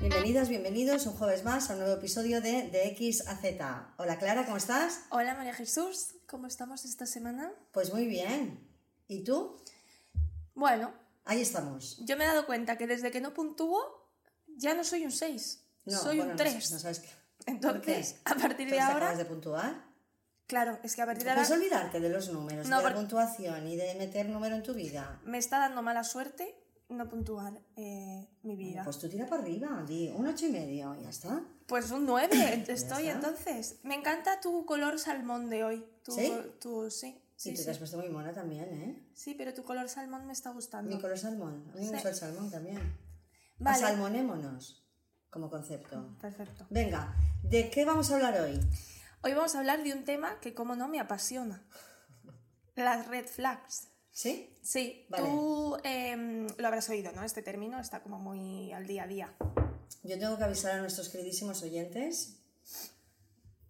Bienvenidas, bienvenidos un jueves más a un nuevo episodio de De X a Z. Hola Clara, ¿cómo estás? Hola María Jesús, ¿cómo estamos esta semana? Pues muy bien. ¿Y tú? Bueno, Ahí estamos. yo me he dado cuenta que desde que no puntúo ya no soy un 6, No, soy bueno, un no 3. sé- No, sabes qué. Entonces, ¿Por a partir de ahora, acabas de puntuar? claro, es que a partir de Puedes ahora olvidarte de los números, No, de la puntuación y de meter número en tu vida. me está dando mala suerte no puntuar eh, mi vida. Pues tú tira para arriba, di un ocho y medio, ya está. Pues un 9 estoy entonces. Me encanta tu color salmón de hoy. Tu, ¿Sí? tu- sí, sí, tú te has puesto muy mona también, ¿eh? Sí, pero tu color salmón me está gustando. Mi color salmón. A mí me gusta el salmón también. Vale. Salmonémonos como concepto. Perfecto. Venga, ¿de qué vamos a hablar hoy? Hoy vamos a hablar de un tema que, como no, me apasiona. Las red flags. ¿Sí? Sí, Vale. tú em, lo habrás oído, ¿no? Este término está como muy al día a día. Yo tengo que avisar a nuestros queridísimos oyentes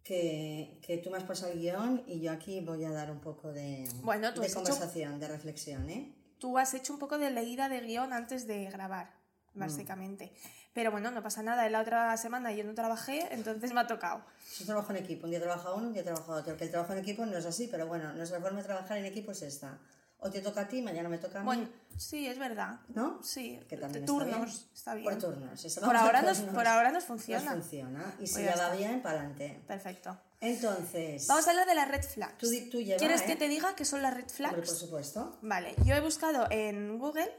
que, que tú me has pasado el guion y yo aquí voy a dar un poco de, Bueno, tú de has hecho- conversación, de reflexión, ¿eh? Tú has hecho un poco de leída de guion antes de grabar, básicamente. Pero bueno, no pasa nada. En la otra semana yo no trabajé, entonces me ha tocado. Yo trabajo en equipo, un día trabaja uno, un día trabaja otro. Que el trabajo en equipo no es así, pero bueno, nuestra forma de trabajar en equipo es esta. O te toca a ti, mañana me toca a mí. Bueno, sí, es verdad. ¿No? Sí, Que también turnos, está bien. Por turnos. Por ahora nos- turnos. por ahora nos funciona. Nos funciona. Y si Pues ya ya va bien, para adelante. Perfecto. Entonces, Vamos a hablar de las red flags. Tú di- tú lleva, ¿Quieres ¿eh? que te diga qué son las red flags? por supuesto. Vale, yo he buscado en Google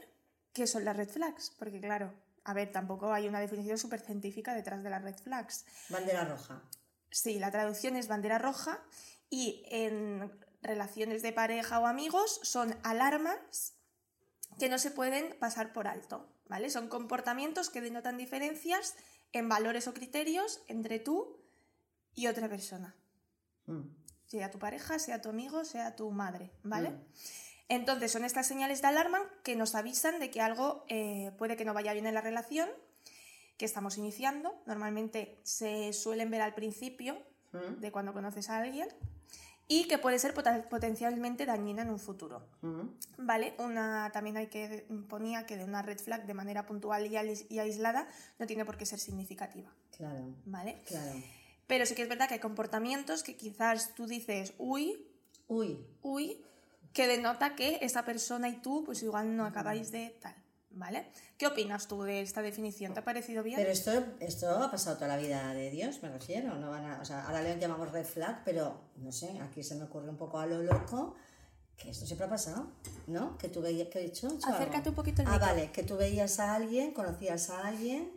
qué son las red flags, porque claro, a ver, tampoco hay una definición súper científica detrás de las red flags. Bandera roja. Sí, la traducción es bandera roja y en relaciones de pareja o amigos son alarmas que no se pueden pasar por alto, ¿vale? Son comportamientos que denotan diferencias en valores o criterios entre tú y otra persona Mm. sea tu pareja, sea tu amigo, sea tu madre, ¿vale? Entonces son estas señales de alarma que nos avisan de que algo eh, puede que no vaya bien en la relación que estamos iniciando. Normalmente se suelen ver al principio Mm. de cuando conoces a alguien y que puede ser potencialmente dañina en un futuro. Mm. Vale, una, también hay que ponía que de una red flag de manera puntual y aislada no tiene por qué ser significativa, Claro. ¿vale? Claro. Pero sí que es verdad que hay comportamientos que quizás tú dices, uy, Uy, uy, que denota que esa persona y tú, pues igual no acabáis de tal, ¿vale? ¿Qué opinas tú de esta definición? ¿Te ha parecido bien? Pero esto, esto ha pasado toda la vida de Dios, me refiero. No van a, o sea, ahora le llamamos red flag, pero no sé, aquí se me ocurre un poco a lo loco que esto siempre ha pasado, ¿no? Que tú veías, que he hecho? ¿He hecho Acércate algo? un poquito el Ah, micro. vale, que tú veías a alguien, conocías a alguien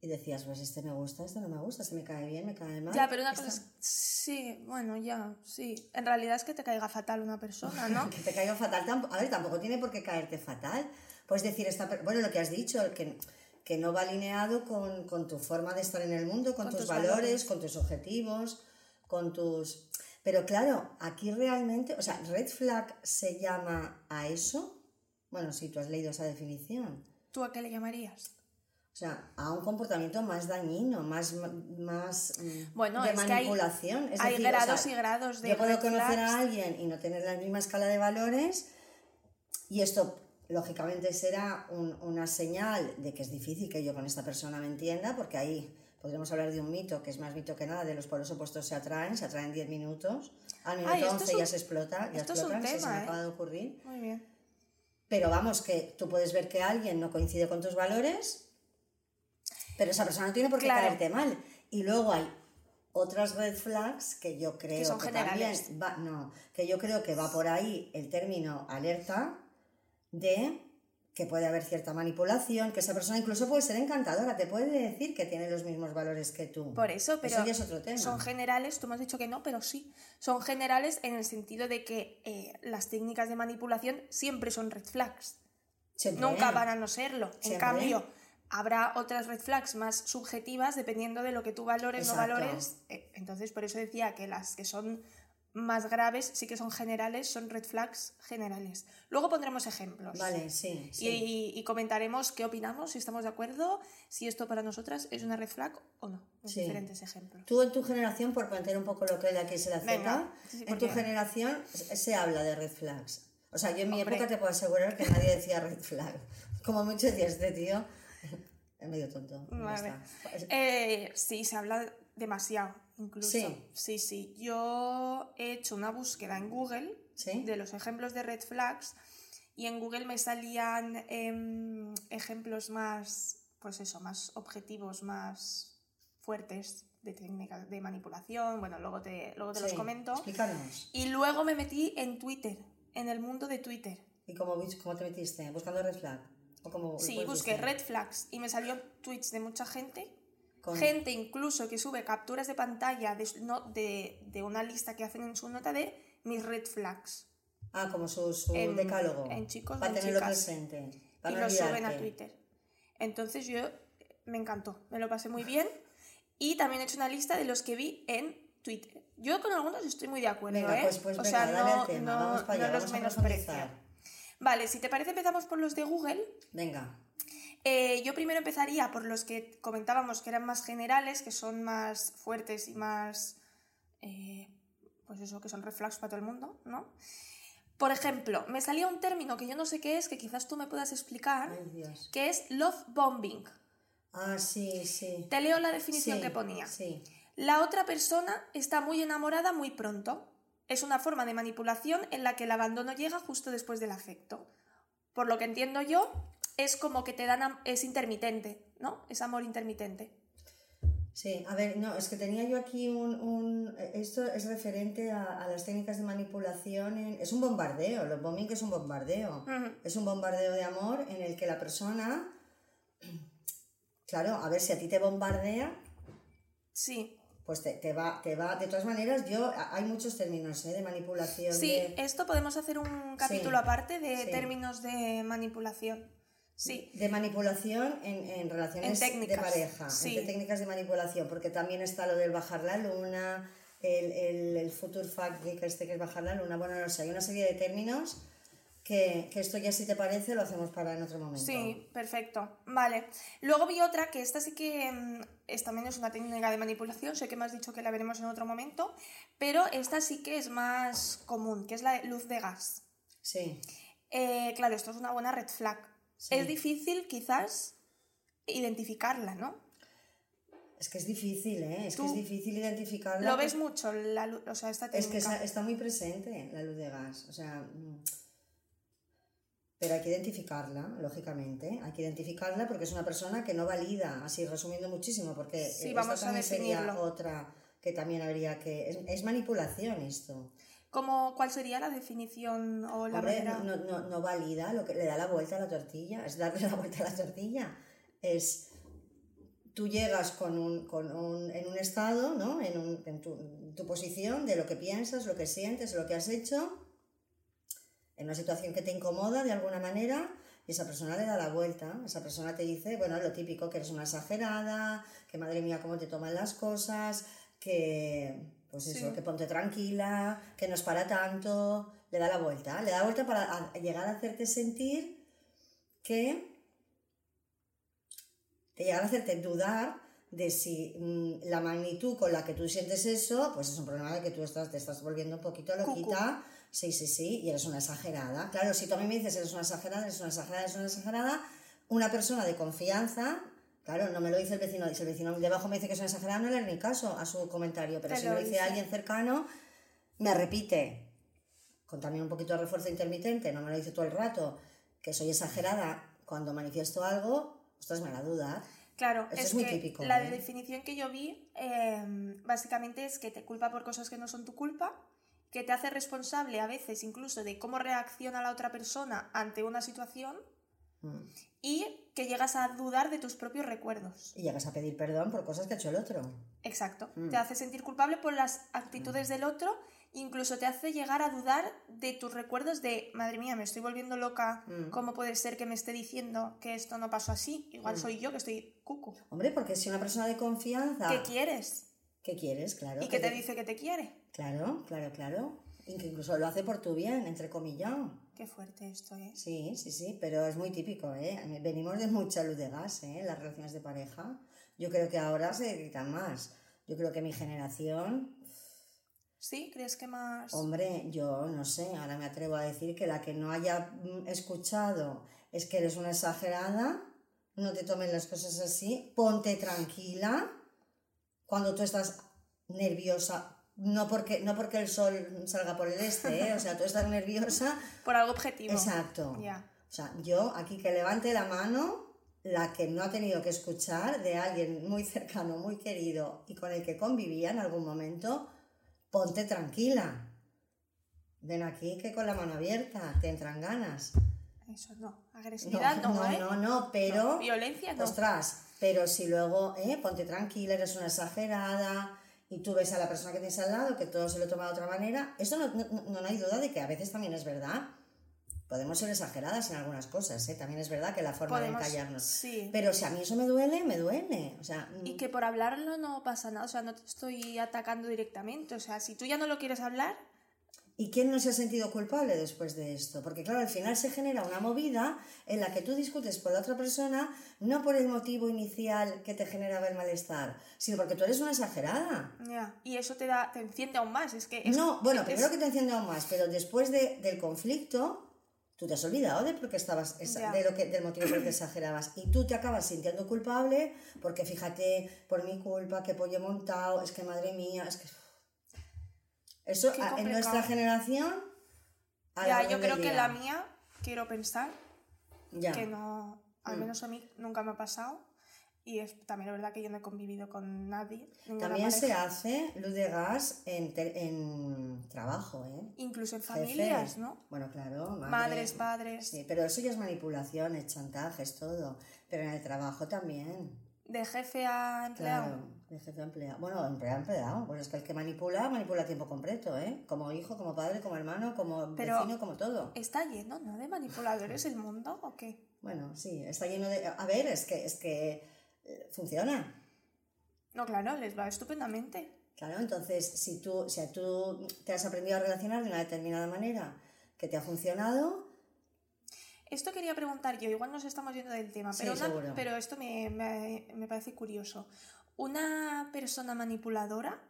y decías, pues este me gusta, este no me gusta, este me cae bien, me cae mal. Ya, pero una Esta- cosa es... Sí, bueno, ya, sí. En realidad es que te caiga fatal una persona, ¿no? que te caiga fatal. A ver, tampoco tiene por qué caerte fatal. Puedes decir, esta, bueno, lo que has dicho, que, que no va alineado con, con tu forma de estar en el mundo, con, Con tus, tus valores, valores. con tus objetivos, con tus... Pero claro, aquí realmente, o sea, red flag se llama a eso. Bueno, si tú has leído esa definición. ¿Tú a qué le llamarías? O sea, a un comportamiento más dañino, más, más mm, Bueno, de es que hay- manipulación. Es hay decir, o grados sea, y grados de Yo puedo conocer flags. a alguien y no tener la misma escala de valores y esto lógicamente será un- una señal de que es difícil que yo con esta persona me entienda porque ahí podríamos hablar de un mito que es más mito que nada de los polos opuestos se atraen, se atraen 10 minutos, al minuto Ay, esto 11 es un- ya se explota, ya esto es un explotan, eso se tema, me ¿eh? acaba de ocurrir. Muy bien. Pero vamos, que tú puedes ver que alguien no coincide con tus valores, pero esa persona no tiene por qué Claro. caerte mal. Y luego hay otras red flags que yo creo Que son generales. también va, no, que yo creo que va por ahí el término alerta de que puede haber cierta manipulación, que esa persona incluso puede ser encantadora, te puede decir que tiene los mismos valores que tú. Por eso, pero Eso ya es otro tema. son generales, tú me has dicho que no, pero sí, son generales en el sentido de que eh, las técnicas de manipulación siempre son red flags. Siempre. Nunca van a no serlo. En cambio, habrá otras red flags más subjetivas dependiendo de lo que tú valores, no Exacto. valores. Eh, Entonces, por eso decía que las que son más graves sí que son generales, son red flags generales. Luego pondremos ejemplos. Vale, sí. sí. Y, y comentaremos qué opinamos, si estamos de acuerdo, si esto para nosotras es una red flag o no. Sí. diferentes ejemplos. Tú en tu generación, por plantear un poco lo que es la X y la Z, sí, en tu generación se se habla de red flags. O sea, yo en mi Hombre. época te puedo asegurar que nadie decía red flag. Como mucho decía este tío. Es medio tonto. Vale. Eh, sí, se habla demasiado, incluso. Sí. sí, sí. Yo he hecho una búsqueda en Google ¿Sí? de los ejemplos de red flags y en Google me salían em, ejemplos más, pues eso, más objetivos, más fuertes de técnicas de manipulación. Bueno, luego te, luego te los comento. Explícanos. Y luego me metí en Twitter, en el mundo de Twitter. ¿Y cómo, cómo te metiste? ¿Buscando red flag? ¿O cómo, Sí, busqué red flags y me salió tweets de mucha gente Con- Gente incluso que sube capturas de pantalla de, no, de, de una lista que hacen en su nota de mis red flags. Ah, como su, su en- decálogo. en chicos Para en tenerlo chicas. presente. Para y no lo suben a. Twitter. Entonces yo me encantó, me lo pasé muy bien. Y también he hecho una lista de los que vi en Twitter. Yo con algunos estoy muy de acuerdo, Venga, ¿eh? pues, pues o venga, sea, no, allá, los menosprecio. Vale, si te parece empezamos por los de Google. Venga. Eh, yo primero empezaría por los que comentábamos que eran más generales, que son más fuertes y más. eh, pues eso, que son reflex para todo el mundo, ¿no? Por ejemplo, me salía un término que yo no sé qué es, que quizás tú me puedas explicar, Ay, que es love bombing. Ah, sí, sí. Te leo la definición Sí, que ponía. Sí. La otra persona está muy enamorada muy pronto. Es una forma de manipulación en la que el abandono llega justo después del afecto. Por lo que entiendo yo, es como que te dan... es intermitente, ¿no? Es amor intermitente. Sí, a ver, no, es que tenía yo aquí un... un- esto es referente a, a las técnicas de manipulación. en- es un bombardeo, los bombing es un bombardeo. Es un bombardeo de amor en el que la persona... Claro, a ver si a ti te bombardea, Sí, pues te, te va, te va... De todas maneras, yo... hay muchos términos ¿eh? de manipulación. sí, de- esto podemos hacer un capítulo Sí, aparte de sí. términos de manipulación. Sí, De manipulación en, en relaciones En de pareja, sí. en técnicas de manipulación, porque también está lo del bajar la luna, el, el, el future fact que este que es bajar la luna, bueno, no sé, hay una serie de términos que, que esto ya si te parece lo hacemos para en otro momento. Sí, perfecto. Vale. Luego vi otra que esta sí que mm, es, también es una técnica de manipulación. Sé que me has dicho que la veremos en otro momento, pero esta sí que es más común, que es la luz de gas. Sí, Eh, claro, esto es una buena red flag. Sí. Es difícil quizás identificarla, ¿no? es que es difícil, ¿eh? Es que es difícil identificarla. Lo ves mucho, la luz, o sea, esta Es que técnica. está, está muy presente la luz de gas, o sea... mm, Pero hay que identificarla, lógicamente. Hay que identificarla porque es una persona que no valida, así resumiendo muchísimo, porque Sí, vamos esta a también sería otra que también habría que... Es, es manipulación esto. ¿Cómo- ¿Cuál sería la definición o la Hombre, manera? no, no, no valida lo que le da la vuelta a la tortilla, es darle la vuelta a la tortilla. Es tú llegas con un, con un- en un estado, ¿no? en, un- en tu, en tu posición de lo que piensas, lo que sientes, lo que has hecho, en una situación que te incomoda de alguna manera, y esa persona le da la vuelta. Esa persona te dice, bueno, lo típico, que eres una exagerada, que madre mía, cómo te toman las cosas, que, pues eso, Sí. que ponte tranquila, que no es para tanto, le da la vuelta. Le da la vuelta para llegar a hacerte sentir que te llegar a hacerte dudar de si mm, la magnitud con la que tú sientes eso, pues es un problema de que tú estás, te estás volviendo un poquito loquita. Sí, sí, sí, y eres una exagerada. Claro, si tú a mí me dices eres una exagerada, eres una exagerada, eres una exagerada, una persona de confianza, claro, no me lo dice el vecino, si el vecino debajo me dice que es una exagerada, no le haré ni caso a su comentario, pero Te si lo dice dice. alguien cercano, me repite, con también un poquito de refuerzo intermitente, no me lo dice todo el rato, que soy exagerada cuando manifiesto algo, ostras, me la duda. Claro, Esto es, es muy que típico, la ¿eh? definición que yo vi eh, básicamente es que te culpa por cosas que no son tu culpa, que te hace responsable a veces incluso de cómo reacciona la otra persona ante una situación Mm. y que llegas a dudar de tus propios recuerdos. Y llegas a pedir perdón por cosas que ha hecho el otro. Exacto. Mm. Te hace sentir culpable por las actitudes del otro, incluso te hace llegar a dudar de tus recuerdos de, madre mía, me estoy volviendo loca, Mm. ¿cómo puede ser que me esté diciendo que esto no pasó así? Igual Mm. soy yo que estoy cucu. Hombre, porque si una persona de confianza... ¿Qué quieres? ¿Qué quieres? Claro. y que te dice que te quiere. Claro, claro, claro. Y que incluso lo hace por tu bien, entre comillas. Qué fuerte esto es. Sí, sí, sí, pero es muy típico, ¿eh? Venimos de mucha luz de gas, ¿eh? Las relaciones de pareja. Yo creo que ahora se gritan más. Yo creo que mi generación, ¿Sí? ¿Crees que más...? hombre, yo no sé, ahora me atrevo a decir que la que no haya mm, escuchado es que eres una exagerada, no te tomen las cosas así, ponte tranquila cuando tú estás nerviosa, no porque, no porque el sol salga por el este, ¿eh? o sea, tú estás nerviosa. Por algo objetivo. Exacto. Ya. O sea, yo aquí que levante la mano, la que no ha tenido que escuchar de alguien muy cercano, muy querido y con el que convivía en algún momento, ponte tranquila. Ven aquí que con la mano abierta te entran ganas. Eso no. Agresividad no, no, ¿eh? no, no, pero... No, Violencia no. Ostras, pero si luego, eh, ponte tranquila, eres una exagerada y tú ves a la persona que tienes al lado que todo se lo toma de otra manera, eso no, no, no- no hay duda de que a veces también es verdad. Podemos ser exageradas en algunas cosas, ¿eh? también es verdad que la forma Podemos- de callarnos. sí. Pero si a mí eso me duele, me duele. O sea, Y que por hablarlo no pasa nada, o sea, no te estoy atacando directamente, o sea, si tú ya no lo quieres hablar, ¿Y quién no se ha sentido culpable después de esto? Porque claro, al final se genera una movida en la que tú discutes por la otra persona, no por el motivo inicial que te generaba el malestar, sino porque tú eres una exagerada. ya, y eso te da, te enciende aún más, es que... es- No, bueno, es- primero que te enciende aún más, pero después de- del conflicto, tú te has olvidado de por qué estabas Ya. de lo que, del motivo por el que exagerabas. Y tú te acabas sintiendo culpable porque fíjate, por mi culpa, que pollo he montado, es que madre mía, es que. Eso a- en nuestra generación. a la Ya, yo creo que la mía, quiero pensar Ya. que no, al Mm. menos a mí nunca me ha pasado, y es también es verdad que yo no he convivido con nadie, También se hace luz de gas en, en trabajo, ¿eh? incluso en Jefe. familias, ¿no? Bueno, claro. madre. Madres, padres, Sí, pero eso ya es manipulaciones, chantajes, todo. Pero en el trabajo también. de jefe a empleado. Claro, de jefe empleado. Bueno, empleado empleado. Pues es que el que manipula, manipula a tiempo completo, ¿eh? Como hijo, como padre, como hermano, como Pero- vecino, como todo. ¿Está lleno, no, de manipuladores el mundo o qué? Bueno, sí, está lleno de... A ver, es que, es que eh, funciona. No, claro, les va estupendamente. Claro, entonces, si tú, si tú te has aprendido a relacionar de una determinada manera que te ha funcionado, Esto quería preguntar yo, igual nos estamos yendo del tema, Sí, pero, una- pero esto me, me- me parece curioso. ¿Una persona manipuladora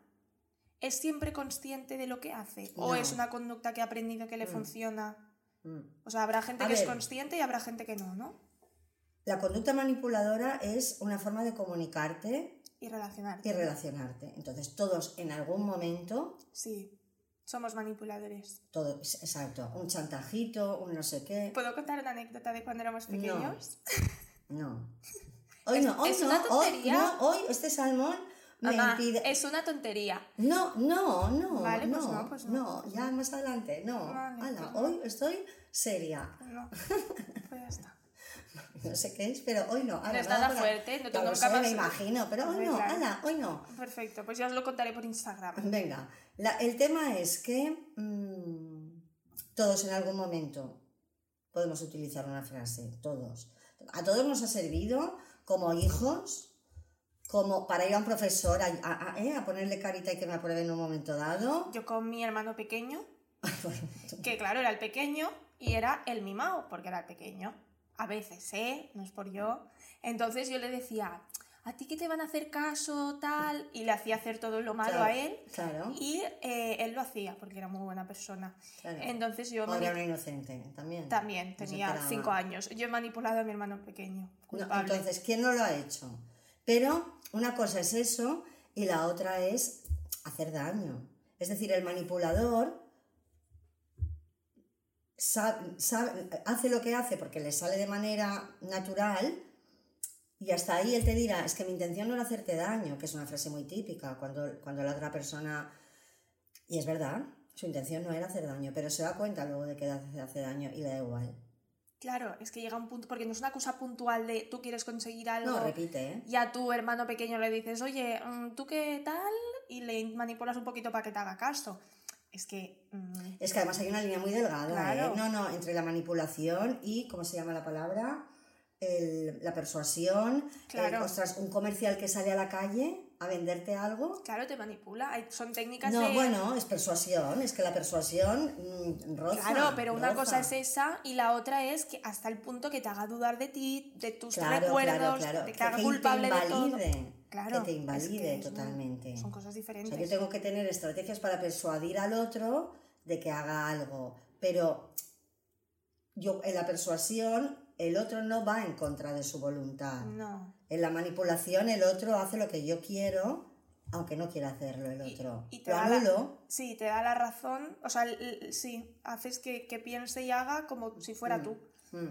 es siempre consciente de lo que hace? ¿O No. es una conducta que ha aprendido que le Mm. funciona? mm, O sea, habrá gente A que es consciente y habrá gente que no, ¿no? la conducta manipuladora es una forma de comunicarte Y relacionar. y relacionarte. Entonces, todos en algún momento Sí, somos manipuladores. Todo, exacto. Un chantajito, un no sé qué. ¿Puedo contar una anécdota de cuando éramos No. pequeños? No. Hoy Es- no, hoy es no, una hoy tontería. no, hoy este salmón me Mamá, impide. es una tontería. No, no, no, Vale, no, pues no, pues no. ya más adelante, no. Vale, Ala, pues no. hoy estoy seria. No, pues ya está. No sé qué es, pero hoy no. Ala, No es nada para- fuerte, no tengo más- me imagino, pero hoy no, ala, hoy no. Perfecto, pues ya os lo contaré por Instagram. Venga, la- el tema es que mm, todos en algún momento podemos utilizar una frase, todos. A todos nos ha servido como hijos, como para ir a un profesor a, a- a- ¿eh? a ponerle carita y que me apruebe en un momento dado. Yo con mi hermano pequeño, que claro, era el pequeño y era el mimado, porque era el pequeño. A veces, ¿eh? No es por yo. Entonces yo le decía, ¿a ti que te van a hacer caso, tal? Y le hacía hacer todo lo malo Claro, a él. Claro, Y eh, él lo hacía, porque era muy buena persona. claro. Entonces yo O mani- era una inocente también. también tenía cinco años. Yo he manipulado a mi hermano pequeño. No, entonces, ¿quién no lo ha hecho? Pero una cosa es eso y la otra es hacer daño. Es decir, el manipulador sa- sa- hace lo que hace porque le sale de manera natural y hasta ahí él te dirá, es que mi intención no era hacerte daño, que es una frase muy típica cuando, cuando la otra persona... Y es verdad, su intención no era hacer daño, pero se da cuenta luego de que hace, hace daño y le da igual. Claro, es que llega un punto, porque no es una cosa puntual de tú quieres conseguir algo. No, repite, ¿eh? y a tu hermano pequeño le dices, oye, mm, ¿tú qué tal? Y le manipulas un poquito para que te haga caso. Es que... mm, Es que además hay una línea muy delgada, Claro. ¿eh? No, no, entre la manipulación y, ¿cómo se llama la palabra? El- la persuasión. Claro. el, ostras, un comercial que sale a la calle a venderte algo. claro, te manipula. Hay- son técnicas No, de... bueno, es persuasión, es que la persuasión mm, roza. Claro, pero una cosa es esa y la otra es que hasta el punto que te haga dudar de ti, de tus Claro, recuerdos, claro, que, Que haga te culpable de todo. invalide, Claro, que te invalide que es totalmente. son cosas O diferentes. sea, yo tengo que tener estrategias para persuadir al otro de que haga algo, pero yo en la persuasión el otro no va en contra de su voluntad. No. En la manipulación el otro hace lo que yo quiero, aunque no quiera hacerlo el otro. y te lo da la- anulo. Sí, te da la razón. O sea, sí, haces que, que piense y haga como si fuera tú. Mm.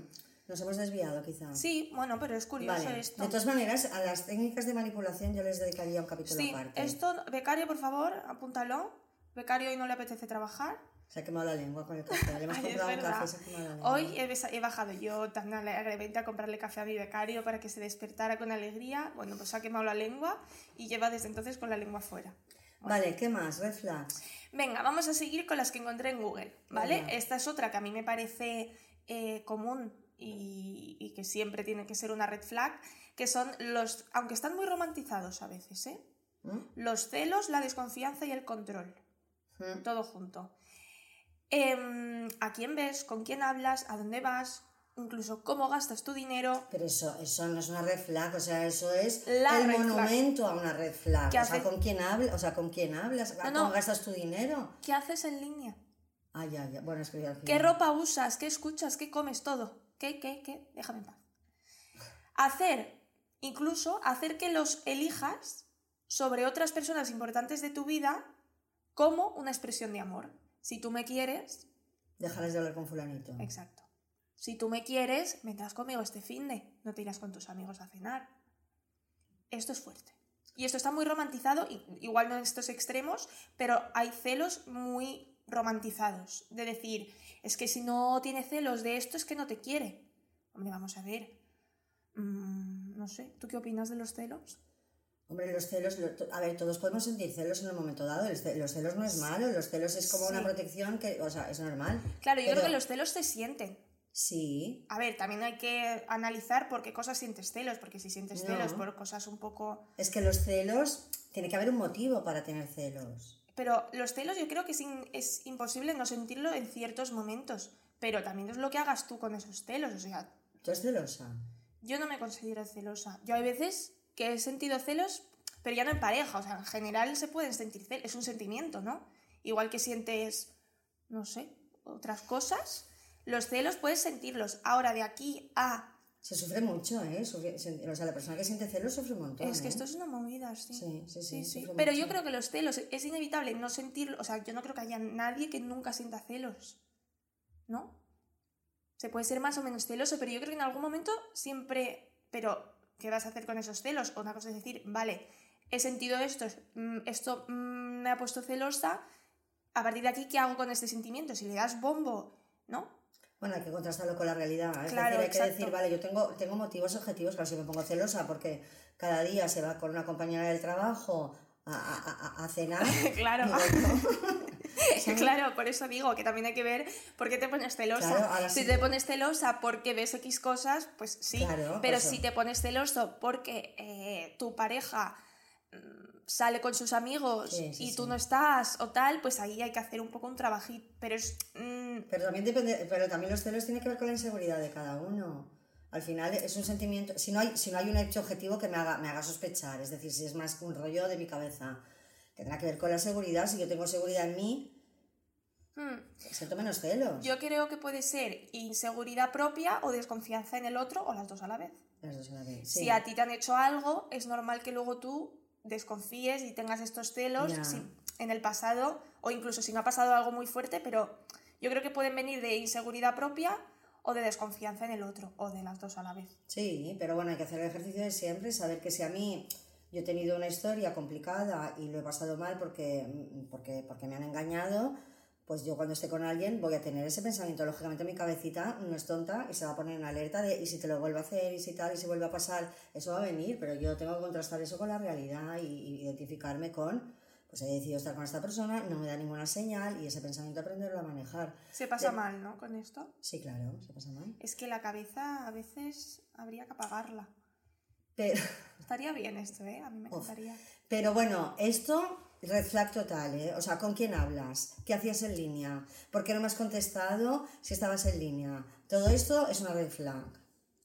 Nos hemos desviado quizá. Sí, bueno, pero es curioso Vale. esto. De todas maneras, a las técnicas de manipulación yo les dedicaría un capítulo Sí, aparte. esto, becario, por favor, apúntalo. Becario hoy no le apetece trabajar. Se ha quemado la lengua con el café. Le hemos Ay, comprado un café y se ha quemado la lengua. Hoy he, bajado yo tan alegremente a comprarle café a mi becario para que se despertara con alegría. Bueno, pues ha quemado la lengua y lleva desde entonces con la lengua fuera. Vale, ¿qué más? Red flags. Venga, vamos a seguir con las que encontré en Google, ¿vale? Venga. Esta es otra que a mí me parece eh, común y, y que siempre tiene que ser una red flag, que son los, aunque están muy romantizados a veces, ¿eh? ¿Mm? Los celos, la desconfianza y el control, ¿Mm? todo junto. Em, ¿A quién ves? ¿Con quién hablas? ¿A dónde vas? Incluso cómo gastas tu dinero. Pero eso, eso no es una red flag, o sea, eso es La el flag. monumento a una red flag. ¿Qué O sea? ¿con quién hablas? O sea, ¿con quién hablas? No, ¿Cómo gastas tu dinero? ¿Qué haces en línea? Ah, ya, ya. Bueno, es que ya ¿Qué ropa usas? ¿Qué escuchas? ¿Qué comes? Todo. ¿Qué, qué, qué? Déjame en paz. Hacer, incluso hacer que los elijas sobre otras personas importantes de tu vida como una expresión de amor. Si tú me quieres, Dejarás de hablar con fulanito. exacto. Si tú me quieres, vendrás conmigo este fin de, no te irás con tus amigos a cenar. Esto es fuerte. Y esto está muy romantizado, igual no en estos extremos, pero hay celos muy romantizados. De decir, es que si no tiene celos de esto es que no te quiere. Hombre, vamos a ver. Mm, no sé, ¿tú qué opinas de los celos? Hombre, los celos, a ver, todos podemos sentir celos en un momento dado. Los celos no es malo, los celos es como una protección que, o sea, es normal. Claro, yo Pero- creo que los celos se sienten. Sí, A ver, también hay que analizar por qué cosas sientes celos, porque si sientes No. celos por cosas un poco es que los celos, tiene que haber un motivo para tener celos. Pero los celos yo creo que es, in- es imposible no sentirlo en ciertos momentos. Pero también es lo que hagas tú con esos celos. O sea, ¿Tú eres celosa? yo no me considero celosa. Yo hay veces que he sentido celos, pero ya no en pareja. O sea, en general se pueden sentir celos. Es un sentimiento, ¿no? Igual que sientes, no sé, otras cosas. Los celos puedes sentirlos. Ahora, de aquí a... Se sufre mucho, ¿eh? Sufre- se- o sea, la persona que siente celos sufre un montón. Es que ¿eh? esto es una movida, sí. Sí, sí, sí, sufre Pero yo creo que los celos es inevitable no sentirlo. O sea, yo no creo que haya nadie que nunca sienta celos. ¿No? Se puede ser más o menos celoso, pero yo creo que en algún momento siempre. Pero, ¿qué vas a hacer con esos celos? Una cosa es decir, vale, he sentido esto, mm, esto mm, me ha puesto celosa. A partir de aquí, ¿qué hago con este sentimiento? Si le das bombo, ¿no? Bueno, hay que contrastarlo con la realidad. Es Claro, decir, hay que exacto. decir, vale, yo tengo, tengo motivos objetivos, claro, si me pongo celosa porque cada día se va con una compañera del trabajo a, a- a- a cenar. Claro. digo, Claro, por eso digo que también hay que ver por qué te pones celosa. Claro, si sí. te pones celosa porque ves X cosas, pues sí. Claro, pero si te pones celoso porque eh, tu pareja mm, sale con sus amigos Sí, sí, y tú sí. no estás o tal, pues ahí hay que hacer un poco un trabajito. Pero es. mm, Pero también depende, pero también los celos tienen que ver con la inseguridad de cada uno. Al final es un sentimiento, si no hay, si no hay un hecho objetivo que me haga, me haga sospechar, es decir, si es más un rollo de mi cabeza, tendrá que ver con la seguridad, si yo tengo seguridad en mí, mm, siento menos celos. yo creo que puede ser inseguridad propia o desconfianza en el otro o las dos a la vez. Las dos a la vez, sí. Si a ti te han hecho algo, es normal que luego tú desconfíes y tengas estos celos si- en el pasado o incluso si no ha pasado algo muy fuerte, pero yo creo que pueden venir de inseguridad propia o de desconfianza en el otro o de las dos a la vez. Sí, pero bueno, hay que hacer el ejercicio de siempre, saber que si a mí yo he tenido una historia complicada y lo he pasado mal porque, porque, porque me han engañado, pues yo cuando esté con alguien voy a tener ese pensamiento. Lógicamente mi cabecita no es tonta y se va a poner en alerta de y si te lo vuelvo a hacer y si tal y si vuelve a pasar, eso va a venir, pero yo tengo que contrastar eso con la realidad y, y identificarme con, pues he decidido estar con esta persona, no me da ninguna señal y ese pensamiento aprenderlo a manejar. Se pasa De- mal, ¿no? Con esto. Sí, claro, se pasa mal. Es que la cabeza a veces habría que apagarla. Pero... Estaría bien esto, ¿eh? A mí me encantaría. Pero bueno, esto, red flag total, ¿eh? O sea, ¿con quién hablas? ¿Qué hacías en línea? ¿Por qué no me has contestado si estabas en línea? Todo esto es una red flag.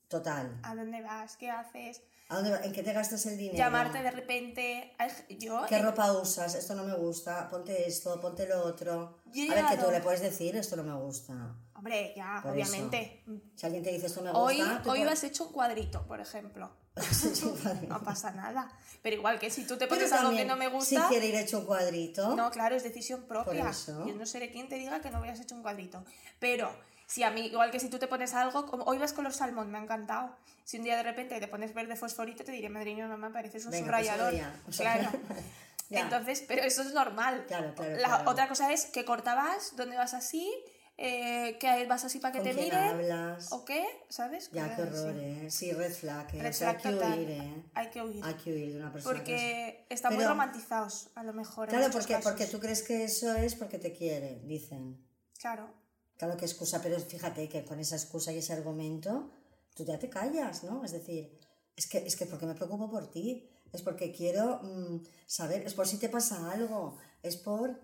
Total. ¿A dónde vas? ¿Qué haces? ¿A dónde va- ¿En qué te gastas el dinero? Llamarte de repente. Yo. ¿Qué eh, ropa usas? Esto no me gusta. Ponte esto, ponte lo otro. A ver, que tú le puedes decir, esto no me gusta. Hombre, ya, Por obviamente. Si alguien te dice esto me Hoy, gusta, hoy pon- vas hecho un cuadrito, por ejemplo. No pasa nada. Pero igual que si tú te pones algo que no me Si gusta. quiere ir hecho un cuadrito, No, claro, es decisión propia. eso. Yo no seré quien te diga que no hayas hecho un cuadrito. Pero si a mí, igual que si tú te pones algo, como hoy vas color salmón, me ha encantado. Si un día de repente te pones verde fosforito, te diré, madre mía, mamá, pareces un Venga, subrayador. pues. O sea, Claro. Entonces, pero eso es normal. Claro, claro, La claro. otra cosa es que cortabas, dónde vas así, eh, que vas así para que ¿Con te quién miren, hablas? o qué, ¿sabes? Ya, qué horror, así. ¿eh? Sí, red flag, ¿eh? Red O sea, hay que total. huir, ¿eh? Hay que huir. Hay que huir de una persona que Porque están muy romantizados, a lo mejor. Claro, porque, casos. porque tú crees que eso es porque te quiere, dicen. Claro. Claro que excusa, pero fíjate que con esa excusa y ese argumento, tú ya te callas, ¿no? Es decir, es que, es que porque me preocupo por ti, es porque quiero mm, saber, es por si te pasa algo, es por...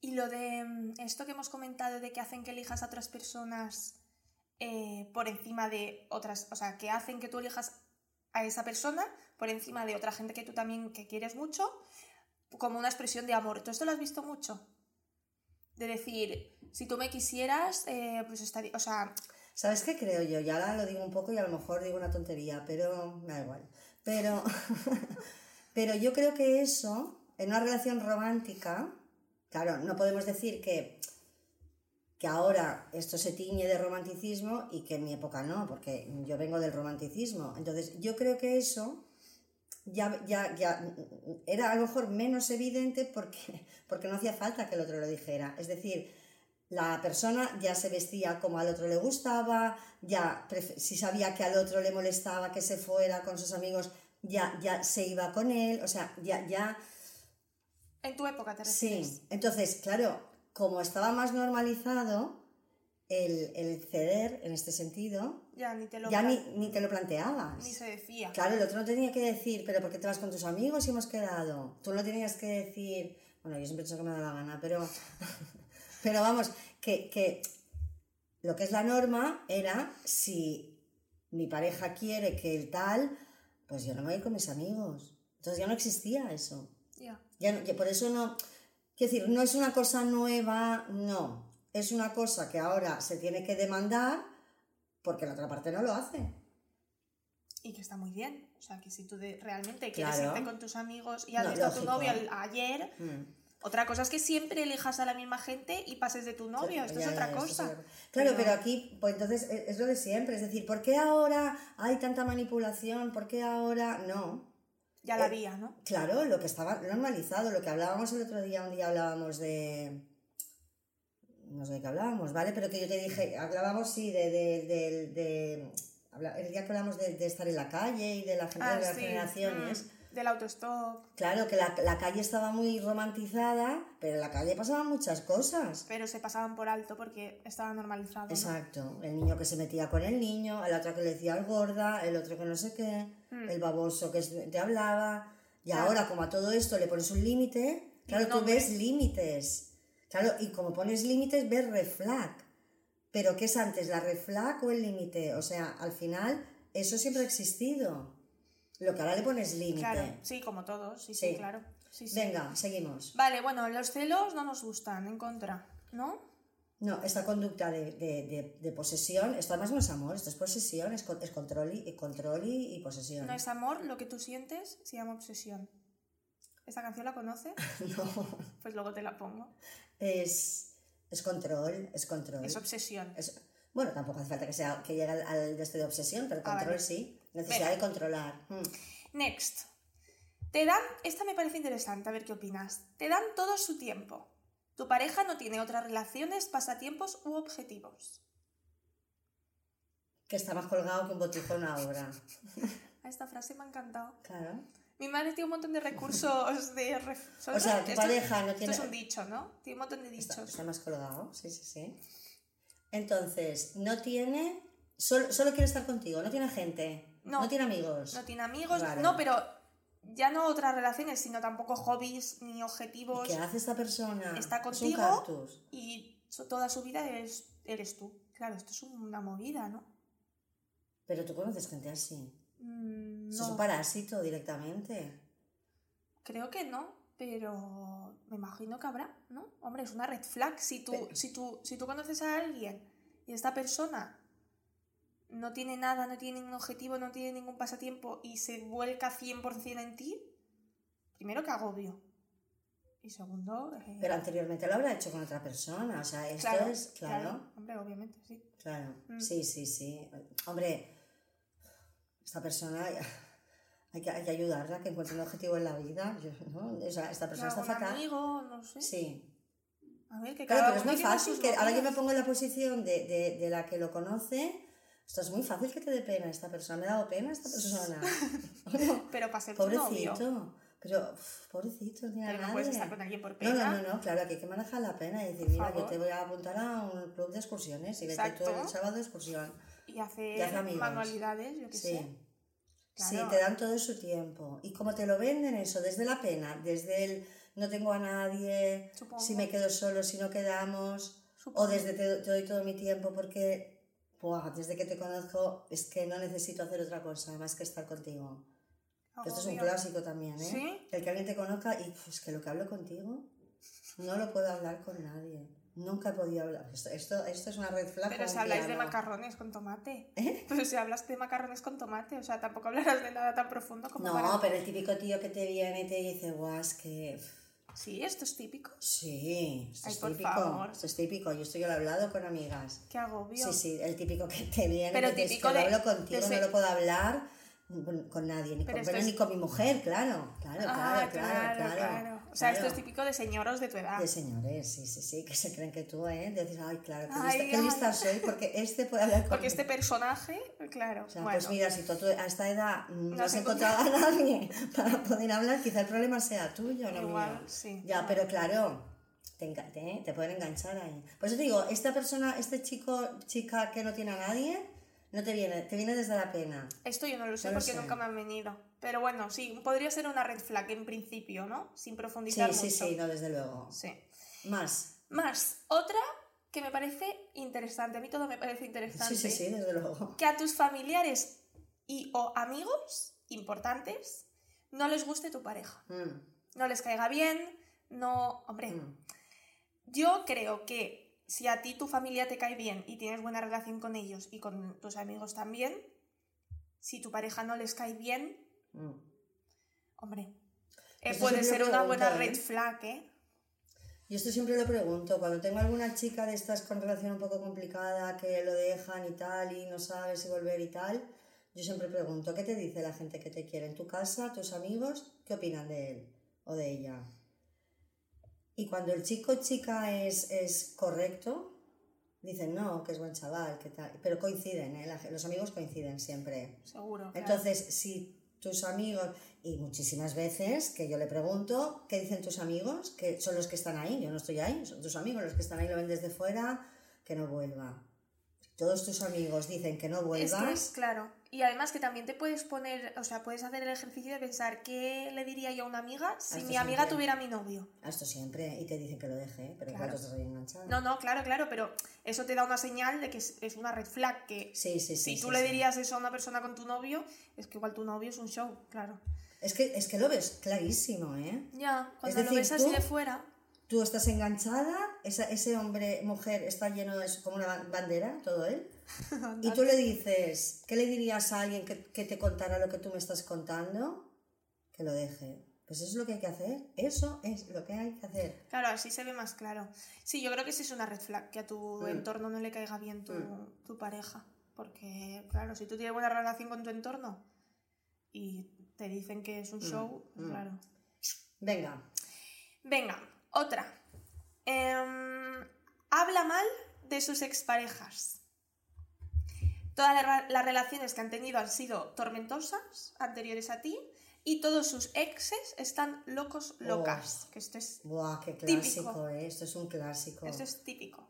Y lo de mm, esto que hemos comentado de que hacen que elijas a otras personas eh, por encima de otras, o sea, que hacen que tú elijas a esa persona por encima de otra gente que tú también que quieres mucho, como una expresión de amor. ¿Tú esto lo has visto mucho? De decir, si tú me quisieras, eh, pues estaría, o sea, ¿Sabes qué creo yo? Y ahora lo digo un poco y a lo mejor digo una tontería, pero me da igual. Pero, pero yo creo que eso, en una relación romántica, claro, no podemos decir que, que ahora esto se tiñe de romanticismo y que en mi época no, porque yo vengo del romanticismo. Entonces, yo creo que eso ya, ya, ya era a lo mejor menos evidente porque, porque no hacía falta que el otro lo dijera. Es decir, la persona ya se vestía como al otro le gustaba, ya si sabía que al otro le molestaba que se fuera con sus amigos, ya, ya se iba con él, o sea, ya, ya, en tu época te refieres. sí. Entonces, claro, como estaba más normalizado el, el ceder en este sentido, Ya ni te lo ya ni, ni te lo planteabas. ni se decía. Claro, el otro no tenía que decir, pero ¿por qué te vas con tus amigos y hemos quedado? Tú no tenías que decir, bueno, yo siempre he hecho que me da la gana, pero, pero vamos, que, que lo que es la norma era si mi pareja quiere que el tal, pues yo no me voy a ir con mis amigos. Entonces ya no existía eso. Ya. Ya, no- ya por eso no, quiero decir, no es una cosa nueva, no. Es una cosa que ahora se tiene que demandar porque la otra parte no lo hace. Y que está muy bien. O sea, que si tú de- realmente quieres Claro. irte con tus amigos y has No, visto a tu novio ayer, Mm. otra cosa es que siempre elijas a la misma gente y pases de tu novio. Esto Ya, es otra cosa. Claro, Pero- pero aquí, pues entonces es, es lo de siempre. Es decir, ¿por qué ahora hay tanta manipulación? ¿Por qué ahora no? Ya la Eh, había, ¿no? Claro, lo que estaba normalizado, lo que hablábamos el otro día, un día hablábamos de. No sé de qué hablábamos, ¿vale? Pero que yo te dije, hablábamos sí de. de, de- de- habla- el día que hablamos de, de estar en la calle y de la gente Ah, de las sí, generaciones. mm, del autostop. Claro, que la, la calle estaba muy romantizada, pero en la calle pasaban muchas cosas. Pero se pasaban por alto porque estaba normalizado. ¿no? Exacto, el niño que se metía con el niño, el otro que le decía al gorda, el otro que no sé qué, Mm. el baboso que te hablaba. Y Claro. ahora, como a todo esto le pones un límite, claro, tú ves límites. Claro, y como pones límites, ves red flag. Pero ¿qué es antes, la red flag o el límite? O sea, al final, eso siempre ha existido. Lo que ahora le pones límite. Claro, sí, como todos, sí, sí, Sí. claro. Sí, sí. Venga, seguimos. Vale, bueno, los celos no nos gustan, en contra, ¿no? No, esta conducta de, de- de- de posesión, esto además no es amor, esto es posesión, es, es control, y, y control y, y posesión. No es amor, lo que tú sientes se llama obsesión. ¿Esta canción la conoces? No, Pues luego te la pongo. Es, es control, es control. Es obsesión. Es- bueno, tampoco hace falta que, sea, que llegue al, al de este de obsesión, pero Ah, control vale. sí. Necesidad de controlar. Mm. Next. Te dan, esta me parece interesante, a ver qué opinas. Te dan todo su tiempo. Tu pareja no tiene otras relaciones, pasatiempos u objetivos. Que está más colgado que un botijo en una obra. A esta frase me ha encantado. Claro. Mi madre tiene un montón de recursos de... O sea, tu Esto- pareja no Esto tiene... es un dicho, ¿no? Tiene un montón de dichos. está más colgado, sí, sí, sí. Entonces, no tiene... Solo, solo quiere estar contigo, no tiene gente. No. tiene amigos. No tiene amigos, no, pero ya no otras relaciones, sino tampoco hobbies ni objetivos. ¿Qué hace esta persona? Está Es un contigo. Y toda su vida eres, eres tú. Claro, esto es una movida, ¿no? Pero tú conoces gente así. Mm, Eso Es un no, parásito directamente. creo que no, pero me imagino que habrá, ¿no? Hombre, es una red flag. Si tú, Pero- si tú, si tú conoces a alguien y esta persona no tiene nada, no tiene ningún objetivo, no tiene ningún pasatiempo y se vuelca 100% en ti, primero que agobio. Y segundo, eh, Pero anteriormente lo habrá hecho con otra persona. O sea, esto claro, es. Claro. Hombre, obviamente, sí. Claro, Mm. sí, sí, sí. Hombre, esta persona hay que, hay que ayudarla que encuentre un objetivo en la vida. yo- ¿no? O sea, esta persona está fatal. amigo, no sé. Sí. A ver, que Claro, pero es muy fácil que ahora yo me pongo en la posición de, de, de la que lo conoce. Esto es muy fácil que te dé pena esta persona. Me ha dado pena esta persona. Pero para ser tu novio. pobrecito. Pero, uf, pobrecito, no tiene no puedes estar con alguien por pena. no, no, no, claro, que hay que manejar la pena y decir, mira, yo te voy a apuntar a un club de excursiones y vete tú el sábado de excursión. Y hacer, manualidades, yo qué Sí. sé. Sí, te dan todo su tiempo. Y como te lo venden eso, desde la pena, desde el no tengo a nadie, Supongo. si me quedo solo, si no quedamos, o desde te, te doy todo mi tiempo porque, buah, desde que te conozco es que no necesito hacer otra cosa más que estar contigo. Esto es un clásico también, ¿eh? ¿Sí? El que alguien te conozca y pues que lo que hablo contigo no lo puedo hablar con nadie. Nunca he podido hablar. Esto, esto, esto es una red flag. Pero si habláis de macarrones con tomate. ¿Eh? Pero si hablas de macarrones con tomate, o sea, tampoco hablarás de nada tan profundo como No, para... pero el típico tío que te viene y te dice, guau, es que... Sí, esto es típico. Sí, esto Ay, es por típico. favor. Esto es típico. Yo esto yo lo he hablado con amigas. Qué agobio. Sí, sí, el típico que te viene Pero que te típico no de- hablo contigo, de ese- no lo puedo hablar con, nadie, ni con, bueno, es- ni con mi mujer, claro, claro, Ah, claro, claro, claro. O sea, esto claro. es típico de señoros de tu edad. De señores, sí, sí, sí, que se creen que tú, ¿eh? Dices, ay, claro, qué, Ay, lista, qué lista soy, porque este puede hablar Porque conmigo. este personaje, claro, O sea, bueno, pues mira, si tú a esta edad no No has encontrado a nadie para poder hablar, quizá el problema sea tuyo, no igual, mío. sí. Ya, pero claro, te, te, te pueden enganchar ahí. Por eso te digo, esta persona, este chico, chica que no tiene a nadie, no te viene, te viene desde la pena. Esto yo no lo sé No lo porque sé. nunca me han venido. Pero bueno, sí, podría ser una red flag en principio, ¿no? Sin profundizar Sí, sí, mucho. sí, no, desde luego. Sí. Más. Más, otra que me parece interesante, a mí todo me parece interesante. Sí, sí, sí, desde luego. Que a tus familiares y o amigos importantes no les guste tu pareja. Mm, No les caiga bien, no... Hombre, mm. yo creo que si a ti tu familia te cae bien y tienes buena relación con ellos y con tus amigos también, si tu pareja no les cae bien, Mm. hombre, eh, puede ser una buena ¿eh? red flag, ¿eh? Y esto siempre lo pregunto, cuando tengo alguna chica de estas con relación un poco complicada, que lo dejan y tal, y no sabes si volver y tal, yo siempre pregunto, ¿qué te dice la gente que te quiere en tu casa, tus amigos? ¿Qué opinan de él o de ella? Y cuando el chico chica es, es correcto, dicen, no, que es buen chaval, que tal, pero coinciden, ¿eh? Los amigos coinciden siempre. Seguro. claro. Entonces, si tus amigos, y muchísimas veces que yo le pregunto, ¿qué dicen tus amigos? Que son los que están ahí, yo no estoy ahí, son tus amigos los que están ahí, lo ven desde fuera, que no vuelva. Todos tus amigos dicen que no Es vuelvas. que, claro. Y además que también te puedes poner, o sea, puedes hacer el ejercicio de pensar qué le diría yo a una amiga si mi amiga tuviera a mi novio. A esto siempre, y te dicen que lo deje, pero Claro. estás ahí enganchado. No, no, claro, claro, pero eso te da una señal de que es, es una red flag, que Sí, sí, sí. si tú le dirías eso a una persona con tu novio, es que igual tu novio es un show, claro. Es que, es que lo ves clarísimo, ¿eh? Ya, cuando decir, lo ves así tú- de fuera, Tú estás enganchada, esa- ese hombre, mujer, está lleno de como una ban- bandera, todo él. Y tú le dices, ¿qué le dirías a alguien que, que te contara lo que tú me estás contando? Que lo deje. Pues eso es lo que hay que hacer. Eso es lo que hay que hacer. claro, así se ve más claro. Sí, yo creo que sí es una red flag, que a tu Mm. entorno no le caiga bien tu, Mm. tu pareja. Porque, claro, si tú tienes buena relación con tu entorno y te dicen que es un show, mm. claro. Venga. Venga, otra. Em, habla mal de sus exparejas. Todas las relaciones que han tenido han sido tormentosas, anteriores a ti, y todos sus exes están locos, locas. Que esto es, Buah, qué Típico. clásico, ¿eh? Esto es un clásico. esto es típico.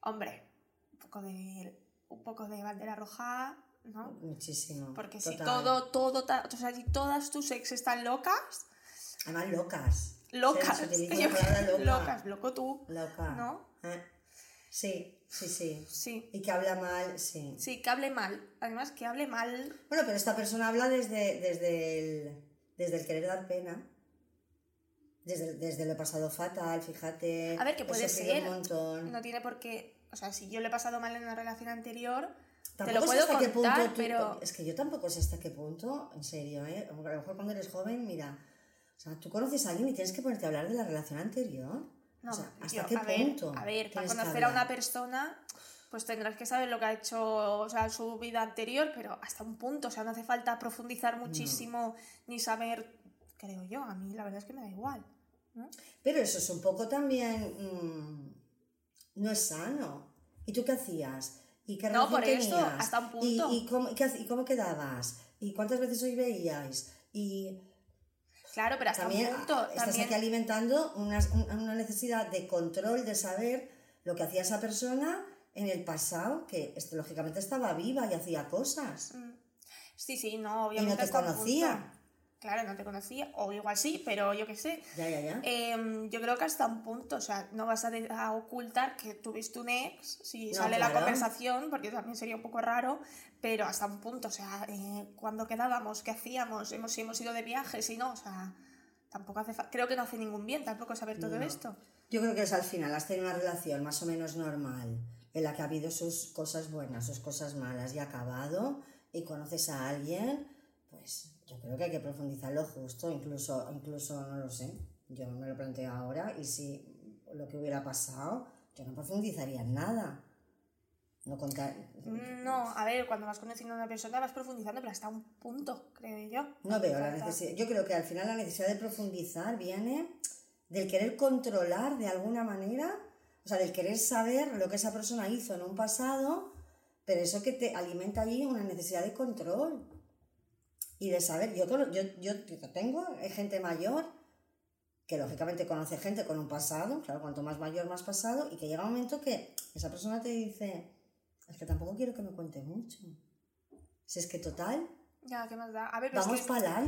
Hombre, un poco de, un poco de bandera roja, ¿no? Muchísimo. Porque si todo, todo, o sea, si todas tus ex están locas, Además, locas. Locas, Se utiliza yo- la palabra loca. locas, loco tú, Loca. ¿no? Eh, Sí. sí, sí. Sí. Y que habla mal, sí. Sí, que hable mal. Además, que hable mal. Bueno, pero esta persona habla desde, desde, el, desde el querer dar pena. Desde, desde lo pasado fatal, fíjate. A ver, que puede ser. Un montón. No tiene por qué. O sea, si yo le he pasado mal en una relación anterior, te lo puedo hasta qué contar, punto tú- pero. Es que yo tampoco sé hasta qué punto, en serio, ¿eh? A lo mejor cuando eres joven, mira. O sea, tú conoces a alguien y tienes que ponerte a hablar de la relación anterior. No, o sea, ¿hasta yo- qué a ver, punto? a ver, para conocer a una persona, pues tendrás que saber lo que ha hecho, o sea, su vida anterior, pero hasta un punto, o sea, no hace falta profundizar muchísimo ni saber, creo yo, a mí la verdad es que me da igual. ¿no? Pero eso es un poco también. mm, no es sano. ¿Y tú qué hacías? ¿Y qué No, por tenías? hasta un ¿Y, punto. y cómo, y cómo quedabas? ¿Y cuántas veces hoy veíais? Y Claro, pero hasta también un punto, ah, estás también, aquí alimentando una, una necesidad de control, de saber lo que hacía esa persona en el pasado, que lógicamente estaba viva y hacía cosas. Mm. Sí, sí, no, Y obviamente no te conocía. Claro, no te conocía, o igual sí, pero yo qué sé. Ya, ya, ya. Em, yo creo que hasta un punto, o sea, no vas a, a ocultar que tuviste un ex si No, sale la claro. conversación, porque también sería un poco raro, pero hasta un punto, o sea, eh, cuando quedábamos, qué hacíamos, hemos, si hemos ido de viaje, si no, o sea, tampoco hace creo que no hace ningún bien tampoco saber todo No. esto. Yo creo que es al final, has tenido una relación más o menos normal, en la que ha habido sus cosas buenas, sus cosas malas y ha acabado, y conoces a alguien, pues yo creo que hay que profundizar lo justo, incluso, incluso no lo sé, yo me lo planteo ahora, y si lo que hubiera pasado, yo no profundizaría en nada. No contar. No, a ver, cuando vas conociendo a una persona vas profundizando, pero hasta un punto, creo yo. No veo la necesidad. Yo creo que al final la necesidad de profundizar viene del querer controlar de alguna manera, o sea, del querer saber lo que esa persona hizo en un pasado, pero eso que te alimenta allí una necesidad de control y de saber. Yo, yo, yo tengo gente mayor que lógicamente conoce gente con un pasado, claro, cuanto más mayor, más pasado, y que llega un momento que esa persona te dice, es que tampoco quiero que me cuente mucho. Si es que total, Ya, ¿qué más da? A ver, pero Vamos es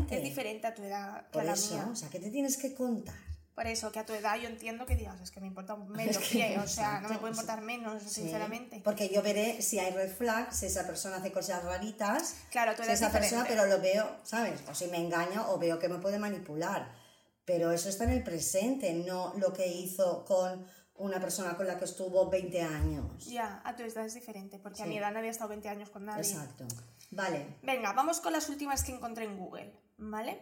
que es- diferente a tu edad por a la eso, mía. o sea, ¿qué te tienes que contar? Por eso, que a tu edad yo entiendo que digas, es que me importa un medio Es que, pie, o sea, no me puede sea, importar menos, Sí, sinceramente. Porque yo veré si hay red flags, si esa persona hace cosas raritas, Claro, a tu si esa persona, diferente. pero lo veo, ¿sabes? O si me engaña o veo que me puede manipular. Pero eso está en el presente, no lo que hizo con una persona con la que estuvo 20 años. Ya, a tu edad es diferente, porque a mi edad nadie ha estado 20 años con nadie. Exacto. Vale. Venga, vamos con las últimas que encontré en Google, ¿vale?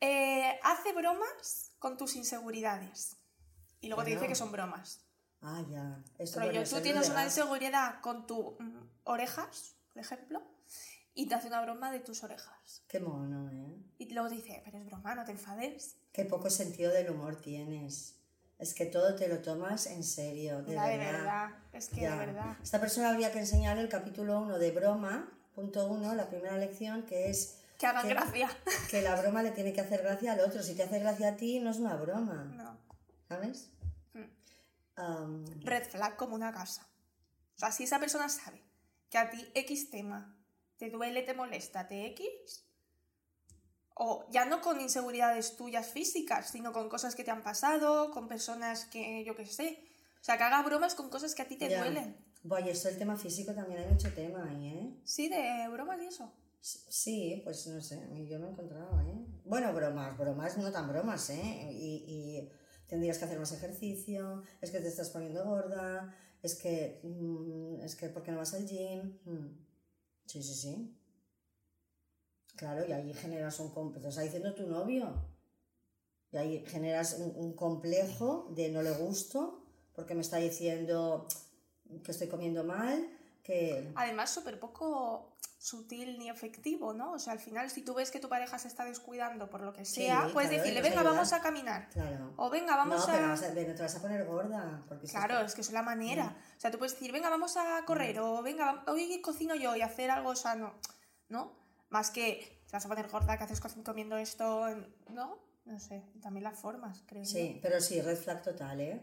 Eh, hace bromas con tus inseguridades. Y luego te dice que son bromas. Ah, ya. Esto Rollo, podría tú tienes una inseguridad con tus orejas, por ejemplo, y te hace una broma de tus orejas. Qué mono, ¿eh? Y luego te dice, pero es broma, no te enfades. Qué poco sentido del humor tienes. Es que todo te lo tomas en serio, de Ya, de verdad. verdad, es que Ya. de verdad. Esta persona habría que enseñar el capítulo 1 de broma, punto 1, la primera lección, que es Que hagan que- gracia. que la broma le tiene que hacer gracia al otro. Si te hace gracia a ti, no es una broma, No. ¿sabes? Mm. Red flag como una casa. O sea, si esa persona sabe que a ti X tema te duele, te molesta, te X, o ya no con inseguridades tuyas físicas, sino con cosas que te han pasado, con personas que yo qué sé. O sea, que haga bromas con cosas que a ti te ya. duelen. Buah, y esto del tema físico también hay mucho tema ahí, ¿eh? Sí, de bromas y eso. Sí, pues no sé, yo me he encontrado, ¿eh? Bueno, bromas, bromas, no tan bromas, ¿eh? Y, y tendrías que hacer más ejercicio, es que te estás poniendo gorda, es que, mm, es que, ¿por qué no vas al gym? Mm. Sí, sí, sí. Claro, y ahí generas un complejo, está diciendo tu novio, y ahí generas un, un complejo de no le gusto, porque me está diciendo que estoy comiendo mal, que... Además, súper poco sutil ni efectivo, ¿no? O sea, al final, si tú ves que tu pareja se está descuidando por lo que Sí, sea, puedes claro, decirle, venga, ayudar. vamos a caminar. Claro. O venga, vamos no, a... pero vas a- no te vas a poner gorda. Porque Claro, es que es la manera. Mm. O sea, tú puedes decir, venga, vamos a correr, o venga, hoy cocino yo y hacer algo sano, ¿no? Más que te vas a poner gorda, que haces co- comiendo esto, ¿no? No sé, también las formas, creo. yo. Sí, pero sí, red flag total, ¿eh?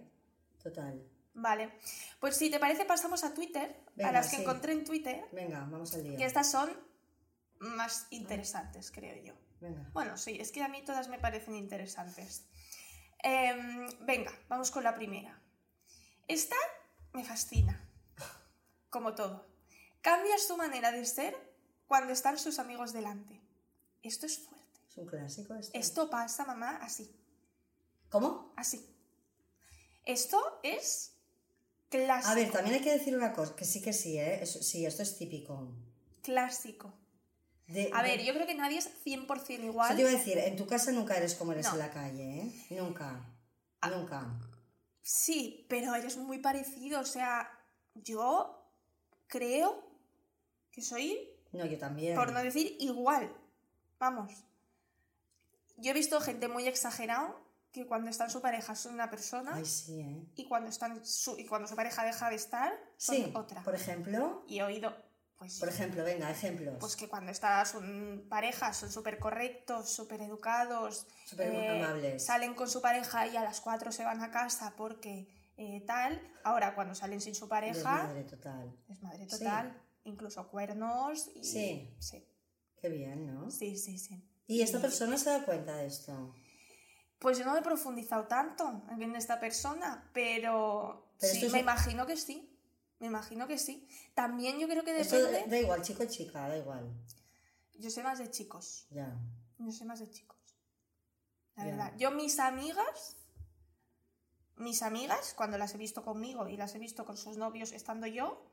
Total. Vale, pues si te parece pasamos a Twitter, Venga, a las que sí. encontré en Twitter, Venga, vamos al día. y estas son más interesantes, creo yo. Venga. Bueno, sí, es que a mí todas me parecen interesantes. Em, venga, vamos con la primera. Esta me fascina. como todo. Cambias tu manera de ser cuando están sus amigos delante. Esto es fuerte. Es un clásico esto. Esto pasa, mamá, así. ¿Cómo? Así. Esto es clásico. A ver, también hay que decir una cosa, que sí que sí, ¿eh? Eso- sí, esto es típico. Clásico. De- A de- ver, yo creo que nadie es 100% Eso igual. te iba a decir, en tu casa nunca eres como eres No. Ah. en la calle, ¿eh? Nunca. Nunca. Sí, pero eres muy parecido. O sea, yo creo que soy, No, yo también. por no decir igual. Vamos. Yo he visto gente muy exagerado que cuando está en su pareja son una persona Ay, sí, ¿eh? y, cuando están su, y cuando su pareja deja de estar son Sí, otra. por ejemplo, Y he oído, pues, por ejemplo, venga, ejemplos. pues que cuando estás en pareja son súper correctos, súper educados, Súper amables. salen con su pareja y a las 4 se van a casa porque eh, tal. Ahora, cuando salen sin su pareja, Desmadre total. es madre Sí. total. Incluso cuernos. Y... Sí. Sí, Qué bien, ¿no? sí, sí. sí. ¿Y esta persona se da cuenta de esto? Pues yo no he profundizado tanto en esta persona, pero, Pero sí, esto es me imagino que sí. Me imagino que sí. También yo creo que Esto depende. da igual, chico o chica, da igual. Yo sé más de chicos. Ya. Yo sé más de chicos. La Ya. verdad. Yo mis amigas, mis amigas, cuando las he visto conmigo y las he visto con sus novios estando yo,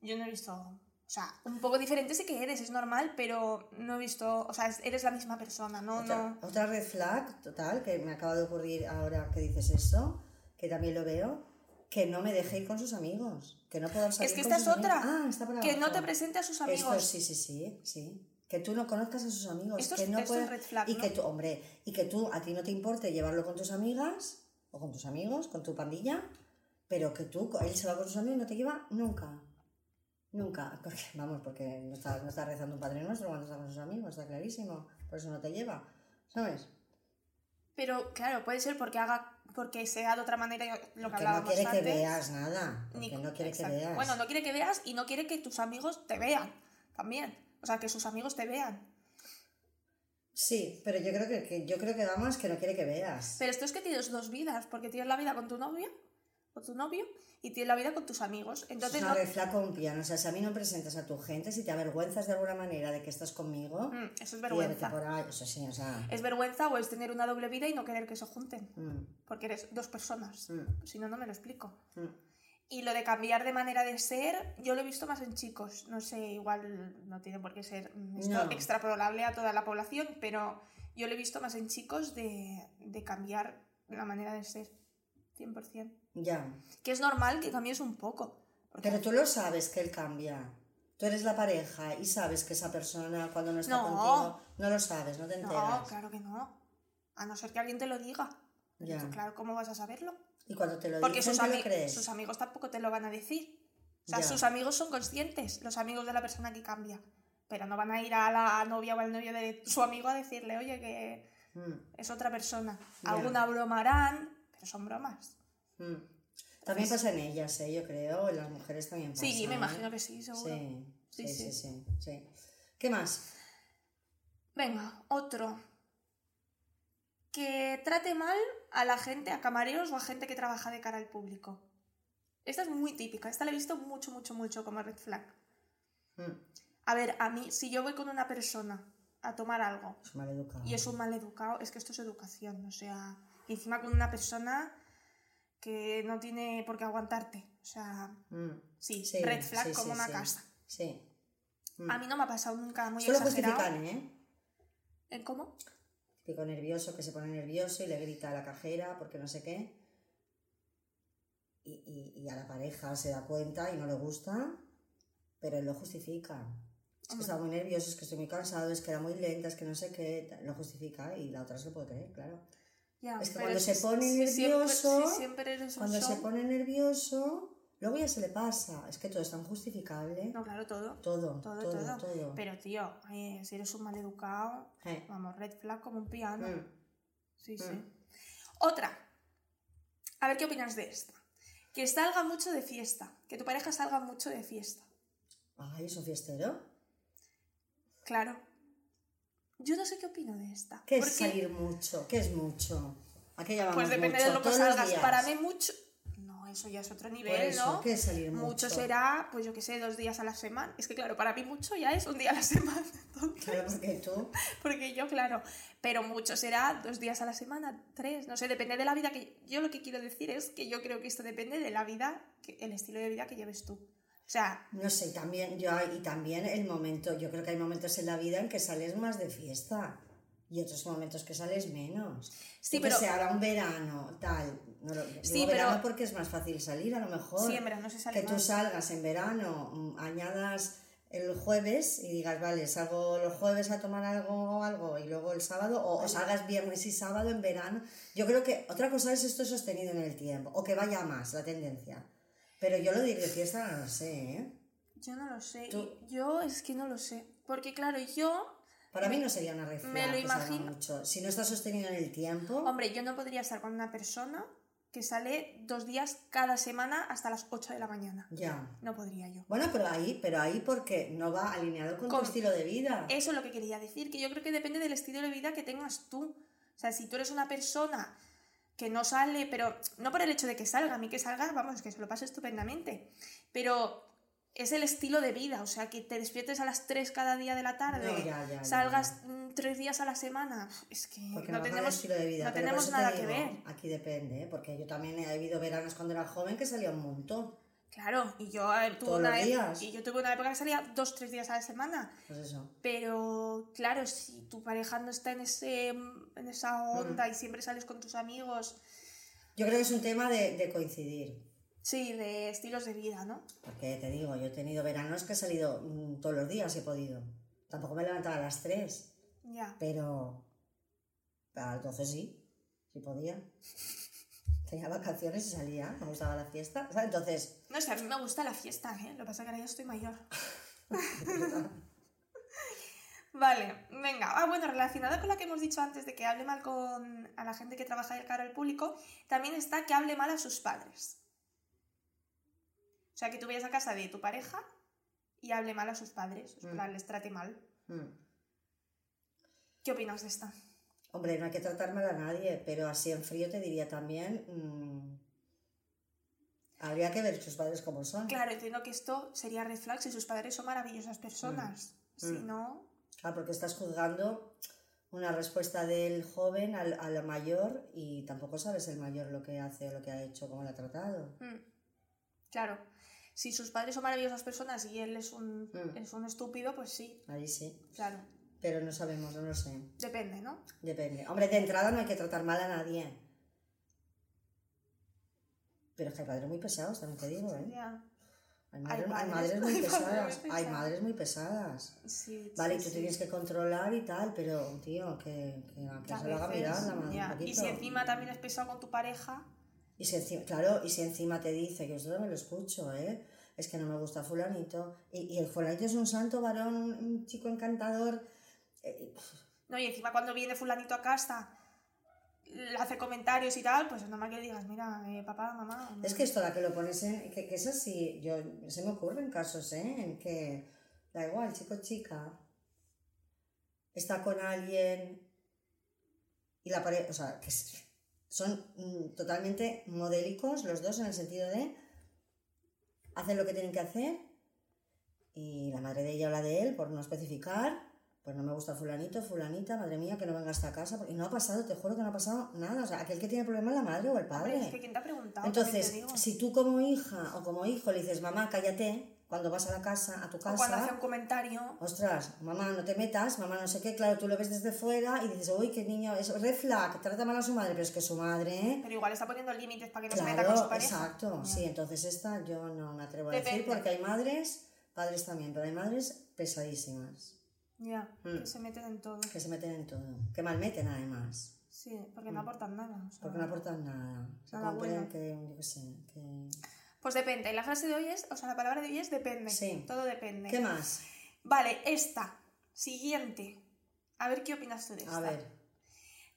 yo no he visto... O sea, un poco diferente sí que eres, es normal, pero no he visto... O sea, es- eres la misma persona, no, Otra, no... otra red flag total que me acaba de ocurrir ahora que dices eso, que también lo veo, que no me deje ir con sus amigos, que no puedan salir Es que con esta es otra. Ah, está por Que no te presente a sus Esto amigos. sí, sí, sí, sí. Que tú no conozcas a sus amigos, Esto es- que no esto es puedas- red flag, y ¿no? que tú, hombre, y que tú a ti no te importe llevarlo con tus amigas o con tus amigos, con tu pandilla, pero que tú él se va con sus amigos y no te lleva nunca. Nunca, porque, vamos, porque no está, no está rezando un Padre Nuestro cuando está con sus amigos, está clarísimo, por eso no te lleva, ¿sabes? Pero claro, puede ser porque haga porque sea de otra manera lo que Que no hablábamos quiere que antes. veas nada, Ni- no quiere exacto. que veas. Bueno, no quiere que veas y no quiere que tus amigos te vean también. O sea, que sus amigos te vean. Sí, pero yo creo que, que- yo creo que va más que no quiere que veas. Pero esto es que tienes dos vidas, porque tienes la vida con tu novia, con tu novio, y tienes la vida con tus amigos. Entonces, es no, con un piano. O sea, si a mí no presentas a tu gente, si te avergüenzas de alguna manera de que estás conmigo, Mm, eso es vergüenza. por ahí. Eso sí, o sea. Es vergüenza o es tener una doble vida y no querer que se junten, mm, porque eres dos personas. mm, Si no, no me lo explico. Y lo de cambiar de manera de ser, yo lo he visto más en chicos. No sé, igual no tiene por qué ser esto No. extrapolable a toda la población, pero yo lo he visto más en chicos de, de cambiar la manera de ser. 100%. Ya. Que es normal que cambies un poco. Pero tú lo sabes que él cambia. Tú eres la pareja y sabes que esa persona cuando no está No. contigo no lo sabes, no te enteras. no, claro que no. A no ser que alguien te lo diga. Ya. Claro, ¿cómo vas a saberlo? Y cuando te lo Porque dicen, sus, ¿te lo crees? sus amigos tampoco te lo van a decir. O sea, Ya. sus amigos son conscientes, los amigos de la persona que cambia. Pero no van a ir a la novia o al novio de su amigo a decirle, oye, que Mm, es otra persona. Ya. Alguna broma harán, pero son bromas. Mm. También pasa en ellas, ¿eh? yo creo. En las mujeres también pasa. Sí, me ¿eh? imagino que sí, seguro. Sí, sí, Sí, sí. ¿Qué más? Venga, otro. Que trate mal a la gente, a camareros o a gente que trabaja de cara al público. Esta es muy típica, esta la he visto mucho, mucho, mucho como red flag. Mm, A ver, a mí, si yo voy con una persona a tomar algo Es y es un mal educado, es que esto es educación, o sea, encima con una persona que no tiene por qué aguantarte, o sea, Mm, sí, Sí, red flag sí, como sí, una casa. Sí. Mm. A mí no me ha pasado nunca muy Solo exagerado. justifican, ¿eh? ¿En cómo? Típico nervioso que se pone nervioso y le grita a la cajera porque no sé qué. Y, y- y a la pareja se da cuenta y no le gusta, pero él lo justifica. Es que Hombre. estaba muy nervioso, es que estoy muy cansado, es que era muy lenta, es que no sé qué. Lo justifica y la otra se lo puede creer, claro. Ya, Es que cuando se pone siempre- nervioso, si siempre Cuando se pone nervioso, luego ya se le pasa. Es que todo es tan justificable. No, claro, todo. Todo, Todo, todo, todo. todo. Pero, tío, eh, si eres un mal educado, Eh, vamos, red flag como un piano. mm. Sí, sí. Mm. Otra. A ver qué opinas de esta. Que salga mucho de fiesta. Que tu pareja salga mucho de fiesta. Ay, ¿es un fiestero? Claro. Yo no sé qué opino de esta. ¿Qué es porque, salir mucho? ¿Qué es mucho? ¿A qué llamamos Pues depende mucho? de lo que salgas. Para mí mucho... No, eso ya es otro nivel, eso, ¿no? que es salir mucho. Mucho será, pues yo qué sé, dos días a la semana. Es que claro, para mí mucho ya es un día a la semana. entonces, Claro, porque tú... porque yo, claro, pero mucho será dos días a la semana, tres, no sé, depende de la vida que... Yo lo que quiero decir es que yo creo que esto depende de la vida, que, el estilo de vida que lleves tú. Sea, No sé, y también, yo, y también el momento, yo creo que hay momentos en la vida en que sales más de fiesta y otros momentos que sales menos. Sí, que pero- sé, ahora un verano, tal. No lo, digo Sí, verano pero- porque es más fácil salir, a lo mejor. sí, en verano se sale que tú salgas en verano, añadas el jueves y digas, vale, salgo los jueves a tomar algo o algo y luego el sábado, o, o salgas viernes y sábado en verano. Yo creo que otra cosa es esto sostenido en el tiempo, o que vaya más la tendencia. Pero yo lo de ir de fiesta no lo sé, ¿eh? Yo no lo sé. Tú- Yo es que no lo sé. Porque claro, yo... Para mí no sería una red flag me lo imagino. mucho. Si no está sostenido en el tiempo, Hombre, yo no podría estar con una persona que sale dos días cada semana hasta las 8 de la mañana. ya. No podría yo. Bueno, pero ahí, pero ahí porque no va alineado con, Con- tu estilo de vida. Eso es lo que quería decir, que yo creo que depende del estilo de vida que tengas tú. O sea, si tú eres una persona que no sale, pero no por el hecho de que salga, a mí que salga, vamos, que se lo pase estupendamente, pero es el estilo de vida, o sea, que te despiertes a las 3 cada día de la tarde, No, ya, ya, ya, salgas mm, tres días a la semana, es que Porque no tenemos, estilo de vida. no pero por tenemos eso te nada que ver. Aquí depende, ¿eh? porque yo también he habido veranos cuando era joven que salía un montón. Claro, y yo tuve una los e- y yo tuve una época que salía dos, tres días a la semana. Pues eso. Pero claro, si tu pareja no está en ese en esa onda y siempre sales con tus amigos, Yo creo que es un tema de, de coincidir. sí, de estilos de vida, ¿no? Porque te digo, yo he tenido veranos que he salido mm, todos los días, he podido. Tampoco me levantaba a las 3, Ya. pero a las 12 sí, sí podía. Tenía vacaciones y salía, me gustaba la fiesta. ¿sabes? Entonces, No sé, a mí me gusta la fiesta, ¿eh? Lo que pasa es que ahora ya estoy mayor. Vale, venga. Ah, bueno, relacionado con lo que hemos dicho antes de que hable mal con a la gente que trabaja de cara al público, también está que hable mal a sus padres. O sea, que tú vayas a casa de tu pareja y hable mal a sus padres, Mm. les trate mal. mm, ¿Qué opinas de esta? Hombre, no hay que tratar mal a nadie, pero así en frío te diría también, mm, habría que ver sus padres cómo son. Claro, entiendo que esto sería red flag si sus padres son maravillosas personas. Si Mm. no, Claro, porque estás juzgando una respuesta del joven al, a la mayor y tampoco sabes el mayor lo que hace o lo que ha hecho, cómo lo ha tratado. mm, claro. Si sus padres son maravillosas personas y él es un, Mm. es un estúpido, pues sí, Ahí sí. claro. Pero no sabemos, no lo sé. Depende, ¿no? Depende. Hombre, de entrada no hay que tratar mal a nadie. Pero es que hay padres muy pesados, también te digo, ¿eh? Hay madres, hay padres- madres muy hay pesadas. Hay madres muy pesadas. Sí, Vale, y sí, tú sí. tienes que controlar y tal, pero, tío, que, que, que se lo haga mirar la madre. Y si encima también es pesado con tu pareja, Y si encima, claro, y si encima te dice, que esto me lo escucho, ¿eh? Es que no me gusta fulanito. Y, y el fulanito es un santo varón, un chico encantador. No, y encima cuando viene fulanito a casa, le hace comentarios y tal, pues es normal que le digas, mira, eh, papá, mamá. Es que esto, la que lo pones en. Que, es así. Yo, se me ocurren casos, ¿eh? En que. Da igual, chico chica. Está con alguien. Y la pareja. O sea, que son mm, totalmente modélicos los dos en el sentido de. Hacen lo que tienen que hacer. Y la madre de ella o la de él, por no especificar. Pues no me gusta fulanito, fulanita, madre mía, que no venga a esta casa. Porque no ha pasado, te juro que no ha pasado nada. O sea, aquel que tiene problema es la madre o el padre. Hombre, es que ¿quién te ha preguntado? Entonces, digo. si tú como hija o como hijo le dices, mamá, cállate, cuando vas a la casa, a tu O cuando hace casa, un comentario, ostras, mamá, no te metas, mamá, no sé qué, claro, tú lo ves desde fuera y dices, uy, qué niño, es red flag, trata mal a su madre, pero es que su madre, ¿eh? pero igual está poniendo límites para que no se meta con su pareja. exacto, sí, entonces esta yo no me atrevo a decir porque hay madres, padres también, pero hay madres pesadísimas, Ya, Mm. que se meten en todo. que se meten en todo, que malmeten además, Sí, porque no aportan nada. o sea. Porque no aportan nada, Nada bueno. que, yo qué sé, que... Pues depende. La frase de hoy es, o sea, la palabra de hoy es depende. Sí. Todo depende. ¿Qué más? Vale, esta. Siguiente. A ver qué opinas tú de esta. A ver.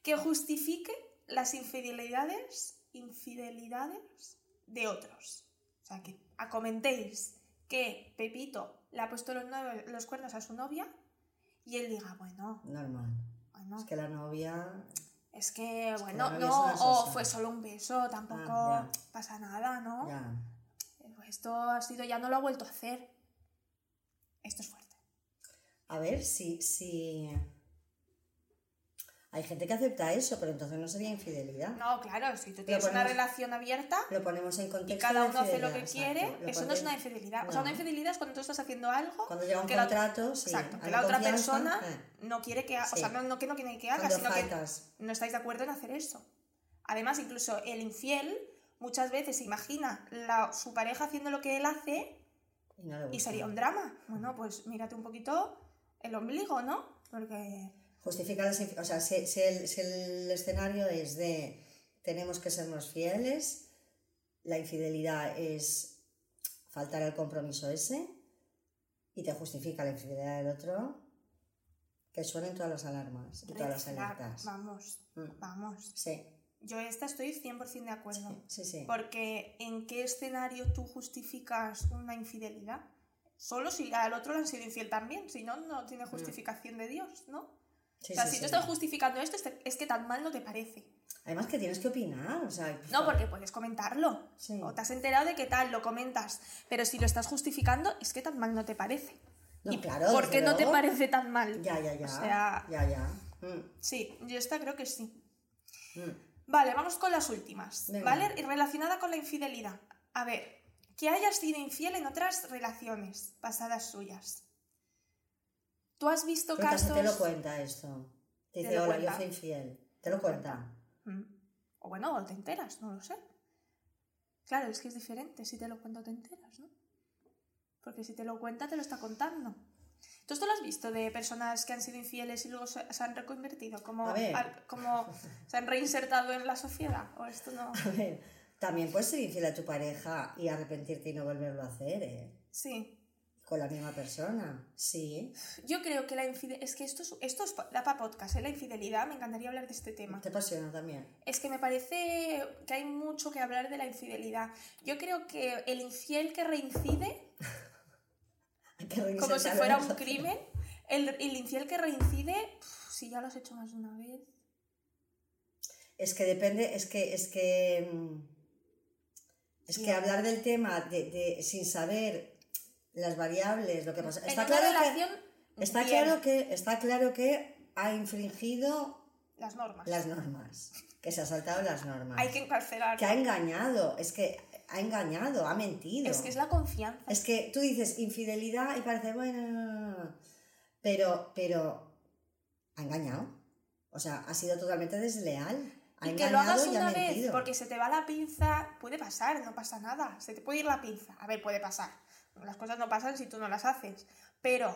Que justifique las infidelidades, infidelidades de otros. O sea, que comentéis que Pepito le ha puesto los, los cuernos a su novia y él diga, bueno, Normal. bueno, Es que la novia. Es que, bueno, no, o fue solo un beso, tampoco Ah, pasa nada, ¿no? Ya. Esto ha sido, ya no lo ha vuelto a hacer. Esto es fuerte. A ver si, si. Hay gente que acepta eso, pero entonces no sería infidelidad. No, claro, si tú tienes una ponemos- relación abierta Lo ponemos en contexto. y cada uno hace lo que quiere, exacto. Lo eso no es una ponemos- infidelidad. O sea, una No. infidelidad es cuando tú estás haciendo algo Cuando llega un que la- contrato, sí. Exacto, que la otra persona eh. no quiere que haga, o Sí. sea, no, no que no quiere que haga, Cuando sino faltas. que no estáis de acuerdo en hacer eso. Además, incluso el infiel muchas veces se imagina la- su pareja haciendo lo que él hace Y, no y sería un drama. Bueno, pues mírate un poquito el ombligo, ¿no? Porque Justifica las O sea, si, si el, si el escenario es de tenemos que sernos fieles, la infidelidad es faltar al compromiso ese y te justifica la infidelidad del otro, que suenen todas las alarmas y todas las alertas. vamos, Mm. vamos. Sí, Yo esta estoy 100% de acuerdo. sí, sí. Porque ¿en qué escenario tú justificas una infidelidad? Solo si al otro le han sido infiel también, si no, no tiene justificación de Dios, ¿no? Sí, o sea, sí, si tú estás justificando esto, es que- que tan mal no te parece. Además que tienes que opinar, o sea... No, porque puedes comentarlo. Sí. O te has enterado de qué tal, lo comentas. Pero si lo estás justificando, es que tan mal no te parece. No, ¿Y claro, por qué no te parece tan mal? Ya, ya, ya. O sea, Ya, ya. Mm, sí, yo esta creo que sí. mm. Vale, vamos con las últimas, Venga. ¿vale? Y relacionada con la infidelidad. A ver, que hayas sido infiel en otras relaciones pasadas suyas. ¿Tú has visto Pero casos...? te lo cuenta esto. Te Te dice, hola, yo cuenta. soy infiel. Te lo cuenta. Mm. O bueno, o te enteras, no lo sé. Claro, es que es diferente si te lo cuenta o te enteras, ¿no? Porque si te lo cuenta, te lo está contando. ¿Tú esto lo has visto de personas que han sido infieles y luego se, se han reconvertido? Como, al- como se han reinsertado en la sociedad. ¿O esto no? A ver, también puedes ser infiel a tu pareja y arrepentirte y no volverlo a hacer, ¿eh? Sí. Con la misma persona. Sí. Yo creo que la infidelidad... Es que esto es, esto es pa- para podcast, ¿eh? La infidelidad, me encantaría hablar de este tema. Te apasiona también. Es que me parece que hay mucho que hablar de la infidelidad. Yo creo que el infiel que reincide, que como si fuera un la crimen, el, el infiel que reincide, si ya lo has hecho más de una vez. Es que depende, es que, es que. mm, Es que hablar del tema de, de- sin saber las variables, lo que pasa. Está claro que. Está bien, claro que. Está claro que ha infringido las normas. las normas. Que se ha saltado las normas. Hay que encarcelar. que ha engañado. Es que ha engañado, ha mentido. Es que es la confianza. Es que tú dices infidelidad y parece, bueno, no, no, no, no. Pero, pero ha engañado. O sea, ha sido totalmente desleal. Ha y que lo hagas ha una vez porque se te va la pinza, puede pasar, no pasa nada. Se te puede ir la pinza. A ver, puede pasar. Las cosas no pasan si tú no las haces. Pero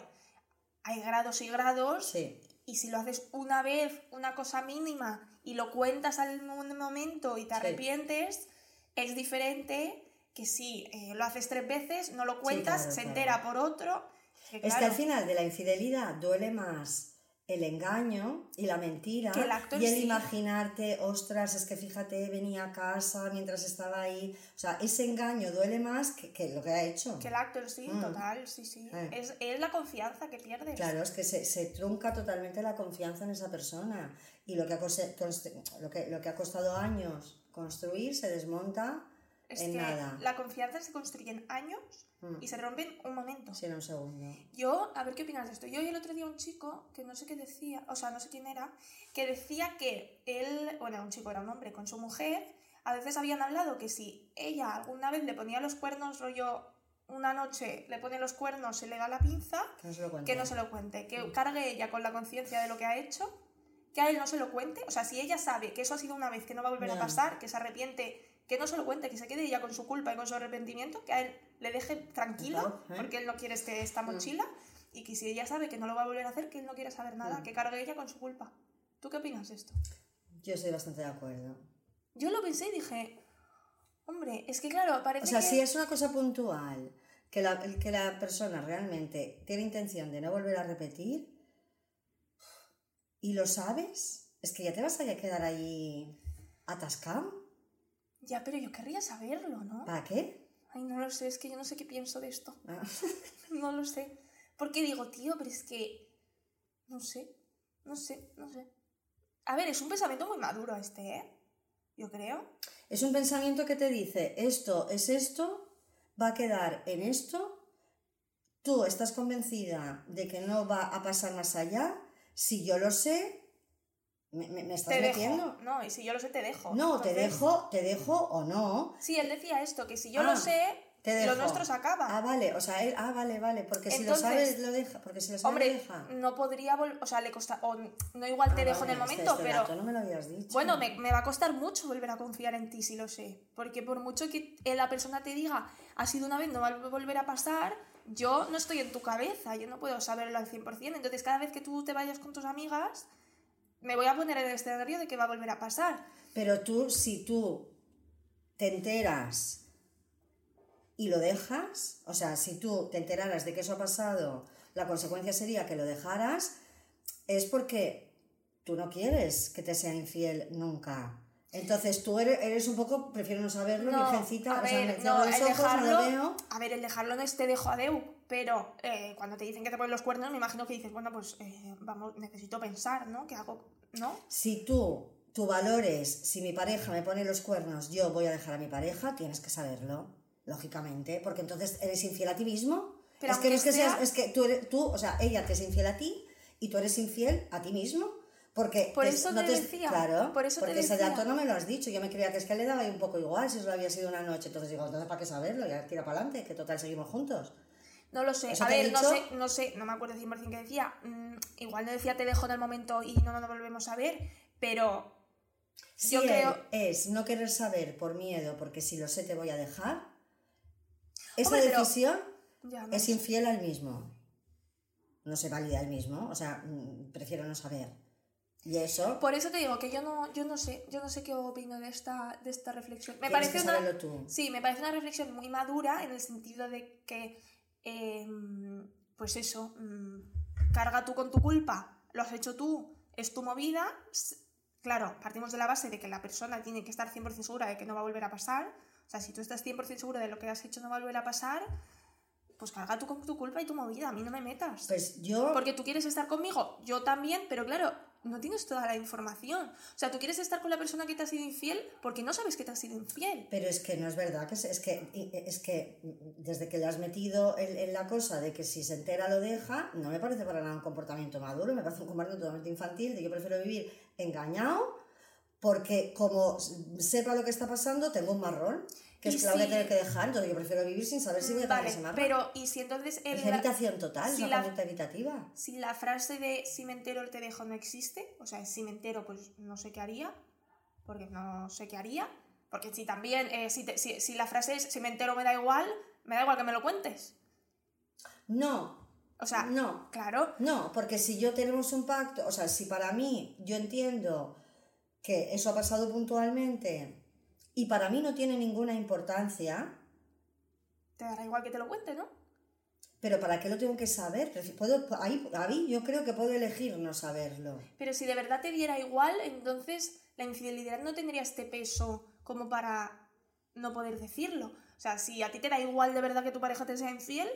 hay grados y grados Sí, Y si lo haces una vez, una cosa mínima, y lo cuentas al mo- momento y te Sí. arrepientes, es diferente que si eh, lo haces tres veces, no lo cuentas, claro, se claro. entera por otro. que Es que claro, al final de la infidelidad duele más el engaño y la mentira Que el acto en y el sí. imaginarte, ostras, es que fíjate, venía a casa mientras estaba ahí. O sea, ese engaño duele más que, que lo que ha hecho. que el actor sí, Mm. total, sí, sí. Eh. Es, es la confianza que pierdes. Claro, es que se, se trunca totalmente la confianza en esa persona y lo que ha, cose- const- lo que, lo que ha costado años construir se desmonta Es en que nada. la confianza se construye en años Mm. y se rompe en un momento. Sí, en un segundo. Yo, a ver qué opinas de esto. Yo el otro día un chico que no sé qué decía, o sea, no sé quién era, que decía que él, bueno, un chico era un hombre con su mujer, a veces habían hablado que si ella alguna vez le ponía los cuernos, rollo, una noche le pone los cuernos, se le da la pinza, Que no se lo cuente. que no se lo cuente, que cargue ella con la conciencia de lo que ha hecho, que a él no se lo cuente, o sea, si ella sabe que eso ha sido una vez, que no va a volver a pasar, que se arrepiente, que no se lo cuente, que se quede ella con su culpa y con su arrepentimiento, que a él le deje tranquilo, ¿eh? porque él no quiere este, esta mochila, y que si ella sabe que no lo va a volver a hacer, que él no quiere saber nada, Mm. que cargue ella con su culpa. ¿Tú qué opinas de esto? Yo estoy bastante de acuerdo. Yo lo pensé y dije, hombre, es que claro, parece O sea, que... si es una cosa puntual, que la, que la persona realmente tiene intención de no volver a repetir, y lo sabes, es que ya te vas a quedar ahí atascado. Ya, pero yo querría saberlo, ¿no? ¿Para qué? Ay, no lo sé, es que yo no sé qué pienso de esto. Ah, No lo sé. Porque digo, tío, pero es que. No sé. No sé, no sé. A ver, es un pensamiento muy maduro este, ¿eh? Yo creo. Es un pensamiento que te dice, esto es esto, va a quedar en esto, tú estás convencida de que no va a pasar más allá, si yo lo sé, me, me- me estás Te metiendo. dejo. No, y si yo lo sé, te dejo. No, te dejo, te dejo o no. Sí, él decía esto, que si yo Ah, lo sé, Te dejo. lo nuestro se acaba. Ah, vale, o sea, él, ah, vale, vale, porque si lo sabes lo deja, porque si lo sabes lo Hombre, deja. no podría volver, o sea, le costa, o no igual te Ah, dejo vale, en el este- momento, este pero dato no me lo habías dicho. bueno, me, me va a costar mucho volver a confiar en ti si lo sé, porque por mucho que eh, la persona te diga, ha sido una vez, no va a volver a pasar, yo no estoy en tu cabeza, yo no puedo saberlo al 100%, entonces cada vez que tú te vayas con tus amigas, me voy a poner en el escenario de que va a volver a pasar. Pero tú, si tú te enteras y lo dejas, o sea, si tú te enteraras de que eso ha pasado, la consecuencia sería que lo dejaras, es porque tú no quieres que te sea infiel nunca. Entonces tú eres, eres un poco, prefiero no saberlo, virgencita, a o sea, me ver, no, los el ojos, no dejarlo, lo veo. a ver, el dejarlo no es te dejo a Deu, pero eh, cuando te dicen que te ponen los cuernos, me imagino que dices, bueno, pues eh, vamos, necesito pensar, ¿no? ¿Qué hago? ¿No? Si tú, tu valor es, si mi pareja me pone los cuernos, yo voy a dejar a mi pareja, tienes que saberlo, lógicamente, porque entonces eres infiel a ti mismo. Pero es que no es que sea- seas, es que tú, eres, tú, o sea, ella te es infiel a ti y tú eres infiel a ti mismo. Porque Por te- eso no te decía, claro, por eso te porque ese decía. dato no me lo has dicho. Yo me creía que es que le daba ahí un poco igual si solo había sido una noche. Entonces digo, entonces ¿para qué saberlo? Ya tira para adelante, que total seguimos juntos. No lo sé. ¿Eso A ver, no sé, no sé, no me acuerdo 100% que decía. Mm, igual no decía te dejo en el momento y no nos volvemos a ver, pero Yo creo- es no querer saber por miedo, porque si lo sé te voy a dejar, esa Hombre, decisión no es sé. infiel al mismo. No se valida el mismo, o sea, mm, prefiero no saber. Y eso, Por eso te digo que yo no, yo no sé, yo no sé qué opino de esta, de esta reflexión. Me parece que una, tú. Sí, me parece una reflexión muy madura en el sentido de que, eh, pues eso, mm, carga tú con tu culpa, lo has hecho tú, es tu movida. Claro, partimos de la base de que la persona tiene que estar 100% segura de que no va a volver a pasar. O sea, si tú estás 100% segura de lo que has hecho no va a volver a pasar, pues carga tú con tu culpa y tu movida, a mí no me metas. Pues yo, Porque tú quieres estar conmigo, yo también, pero claro, no tienes toda la información. O sea, tú quieres estar con la persona que te ha sido infiel porque no sabes que te ha sido infiel. pero es que no es verdad, que es, que, es que desde que le has metido en, en la cosa de que si se entera lo deja, no me parece para nada un comportamiento maduro, me parece un comportamiento totalmente infantil, de yo prefiero vivir engañado porque como sepa lo que está pasando, tengo un marrón, que Y es que la voy a tener que dejar, entonces yo prefiero vivir sin saber si voy a tener Vale, ese marrón. pero y si entonces el- es evitación total, si es la- una conducta evitativa. si la frase de si me entero te dejo no existe, o sea, si me entero pues no sé qué haría, porque no sé qué haría, porque si también, eh, si, te- si, si la frase es si me entero me da igual, me da igual que me lo cuentes. No, O sea, no, claro, No, porque si yo tenemos un pacto, o sea, si para mí yo entiendo que eso ha pasado puntualmente y para mí no tiene ninguna importancia, te dará igual que te lo cuente, ¿no? pero ¿para qué lo tengo que saber? Puedo, ahí, ahí yo creo que puedo elegir no saberlo. Pero si de verdad te diera igual, entonces la infidelidad no tendría este peso como para no poder decirlo. O sea, si a ti te da igual de verdad que tu pareja te sea infiel,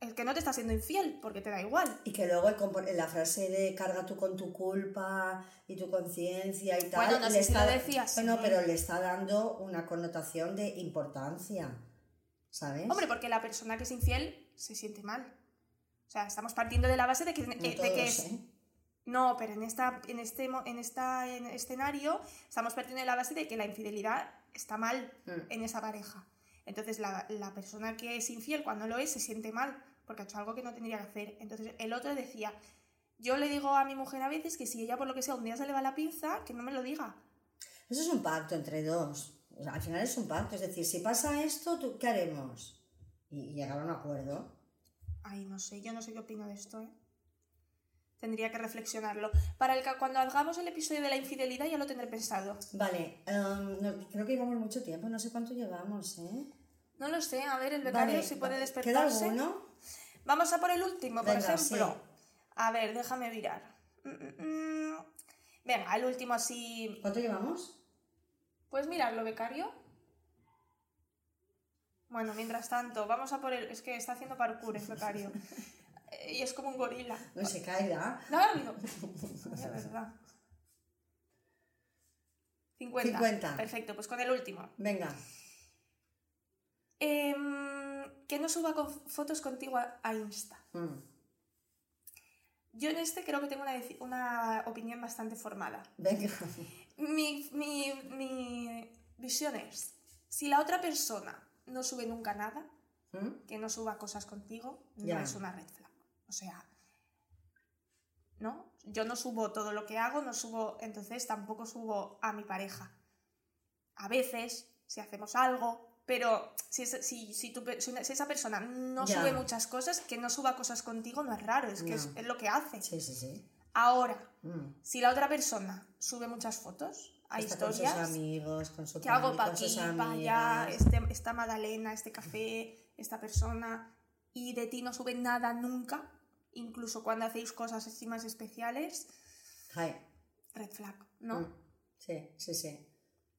es que no te está siendo infiel, porque te da igual. Y que luego el la frase de carga tú con tu culpa y tu conciencia y tal. Bueno, no sé si lo decía así. Bueno, pero le está dando una connotación de importancia, ¿sabes? Hombre, porque la persona que es infiel se siente mal. O sea, estamos partiendo de la base de que, no eh, de todos, que es... ¿eh? No, pero en, esta, en este, en esta en escenario estamos partiendo de la base de que la infidelidad está mal Mm. en esa pareja. Entonces la, la persona que es infiel cuando lo es se siente mal porque ha hecho algo que no tendría que hacer. Entonces el otro decía, yo le digo a mi mujer a veces que si ella por lo que sea un día se le va la pinza, que no me lo diga. Eso es un pacto entre dos. O sea, al final es un pacto. Es decir, si pasa esto, ¿tú, ¿qué haremos? Y, llegar a un acuerdo. Ay, no sé, yo no sé qué opino de esto, ¿eh? Tendría que reflexionarlo. Para el que cuando hagamos el episodio de la infidelidad ya lo tendré pensado. Vale, em, no, creo que llevamos mucho tiempo. No sé cuánto llevamos, ¿eh? No lo sé, a ver el becario Vale, si puede ¿Queda despertarse. alguno? Vamos a por el último, por Venga, ejemplo. sí. A ver, déjame mirar. Mm, mm, mm. Venga, el último así. ¿Cuánto llevamos? ¿Puedes mirarlo, becario? Bueno, mientras tanto, vamos a por el. Es que está haciendo parkour el becario. Eh, y es como un gorila. No se caiga. No ha dormido. De verdad. 50. 50. Perfecto, pues con el último. Venga. Em, que no suba con fotos contigo a, a Insta. Mm. Yo en este creo que tengo una, una opinión bastante formada. Venga. Mi, mi, mi visión es, si la otra persona no sube nunca nada, Mm. que no suba cosas contigo, no Ya. es una red flag. O sea, ¿no? Yo no subo todo lo que hago, no subo, entonces tampoco subo a mi pareja. A veces, si hacemos algo, pero si, si, si, tu si esa persona no Ya. sube muchas cosas, que no suba cosas contigo no es raro, es que No. es, es lo que hace. Sí, sí, sí. Ahora, Mm. si la otra persona sube muchas fotos a Está con sus historias, amigos, con su que hago para aquí, para allá, este, esta Madalena, este café, esta persona, y de ti no sube nada nunca, incluso cuando hacéis cosas así más especiales, Ay. red flag, ¿no? Mm. Sí, sí, sí.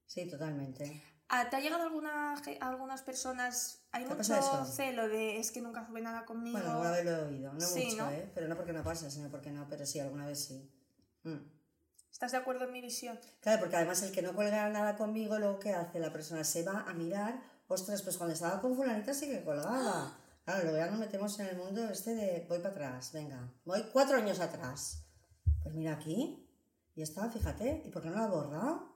Sí, totalmente. ¿A- ¿Te ha llegado alguna, a algunas personas? Hay ¿Te ha mucho celo de es que nunca sube nada conmigo. Bueno, alguna vez lo he oído. No Sí, mucho, ¿no? ¿eh? Pero no porque no pasa, sino porque no, pero sí, alguna vez sí. Mm. ¿Estás de acuerdo en mi visión? Claro, porque además el que no cuelga nada conmigo, luego ¿qué hace? La persona se va a mirar, ostras, pues cuando estaba con fulanita sí que colgaba. Claro, luego ya nos metemos en el mundo este de voy para atrás, venga, voy cuatro años atrás. Pues mira aquí, y está, fíjate, ¿y por qué no la ha borrado?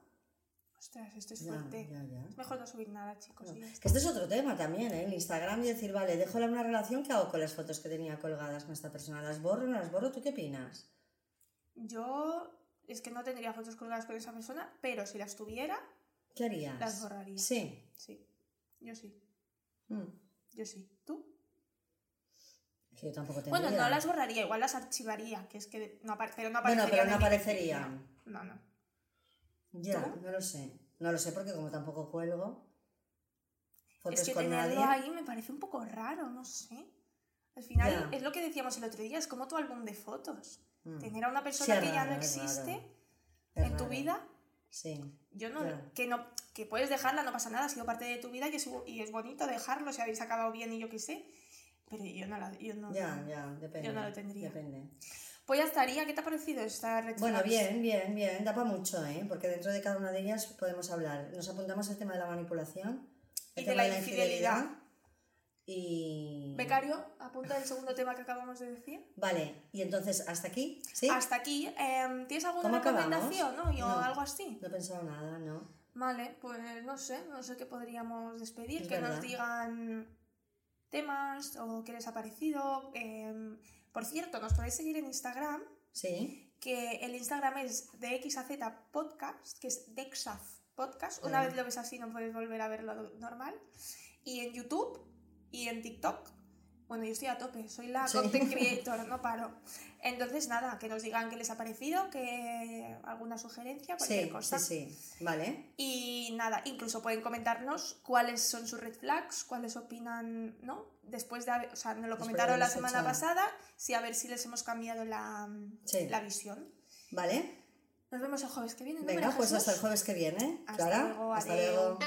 Ostras, esto es fuerte. ya, ya. Es mejor no subir nada, chicos. Que este es otro tema también, ¿eh? El Instagram y decir, vale, dejo una relación, ¿qué hago con las fotos que tenía colgadas con esta persona? ¿Las borro o no las borro? ¿Tú qué opinas? Yo es que no tendría fotos colgadas con esa persona, pero si las tuviera, ¿Qué harías? Las borraría. Sí. sí. Yo sí. Mm. Yo sí. ¿Tú? Yo tampoco tendría. Bueno, no las borraría, igual las archivaría, que es que no, pero no Bueno, pero no aparecerían. No, no. No. Ya, ¿Tú? no lo sé. No lo sé porque como tampoco cuelgo fotos Es que con tenerlo nadie. ahí me parece un poco raro, no sé. Al final Ya. es lo que decíamos el otro día, es como tu álbum de fotos. Mm. Tener a una Sí, persona es que ya raro, no es existe raro. Es en tu raro. vida, Sí. yo no, Ya. que no, que puedes dejarla, no pasa nada, ha sido parte de tu vida y es, y es bonito dejarlo si habéis acabado bien y yo qué sé. Pero yo no la, yo no. Ya, ya, depende. Yo no lo tendría. Depende. Pues ya estaría, ¿qué te ha parecido esta red Bueno, bien, bien, bien. Da para mucho, ¿eh? Porque dentro de cada una de ellas podemos hablar. Nos apuntamos el tema de la manipulación, el Y de la infidelidad. Y. Becario, apunta el segundo tema que acabamos de decir. Vale, y entonces, ¿hasta aquí? ¿Sí? Hasta aquí, em, ¿tienes alguna recomendación ¿no? O No. algo así? No he pensado nada, ¿no? Vale, pues no sé, no sé qué podríamos despedir, Es que nos digan temas o qué les ha parecido. em, por cierto, nos podéis seguir en Instagram, Sí. que el Instagram es de XAZ Podcast, que es Dexaz Podcast. Una Ah. vez lo ves así no puedes volver a verlo normal. Y en YouTube y en TikTok. Bueno, yo estoy a tope, soy la Sí. content creator, no paro. Entonces, nada, que nos digan qué les ha parecido, que alguna sugerencia, cualquier Sí, cosa. sí, sí. Vale. Y nada, incluso pueden comentarnos cuáles son sus red flags, cuáles opinan, ¿no? Después de haber, o sea, nos lo comentaron la semana pasada, sí, a ver si les hemos cambiado la, Sí. la visión. Vale. Nos vemos el jueves que viene. ¿no, Venga, pues hasta el jueves que viene. Hasta Clara. luego, Hasta luego.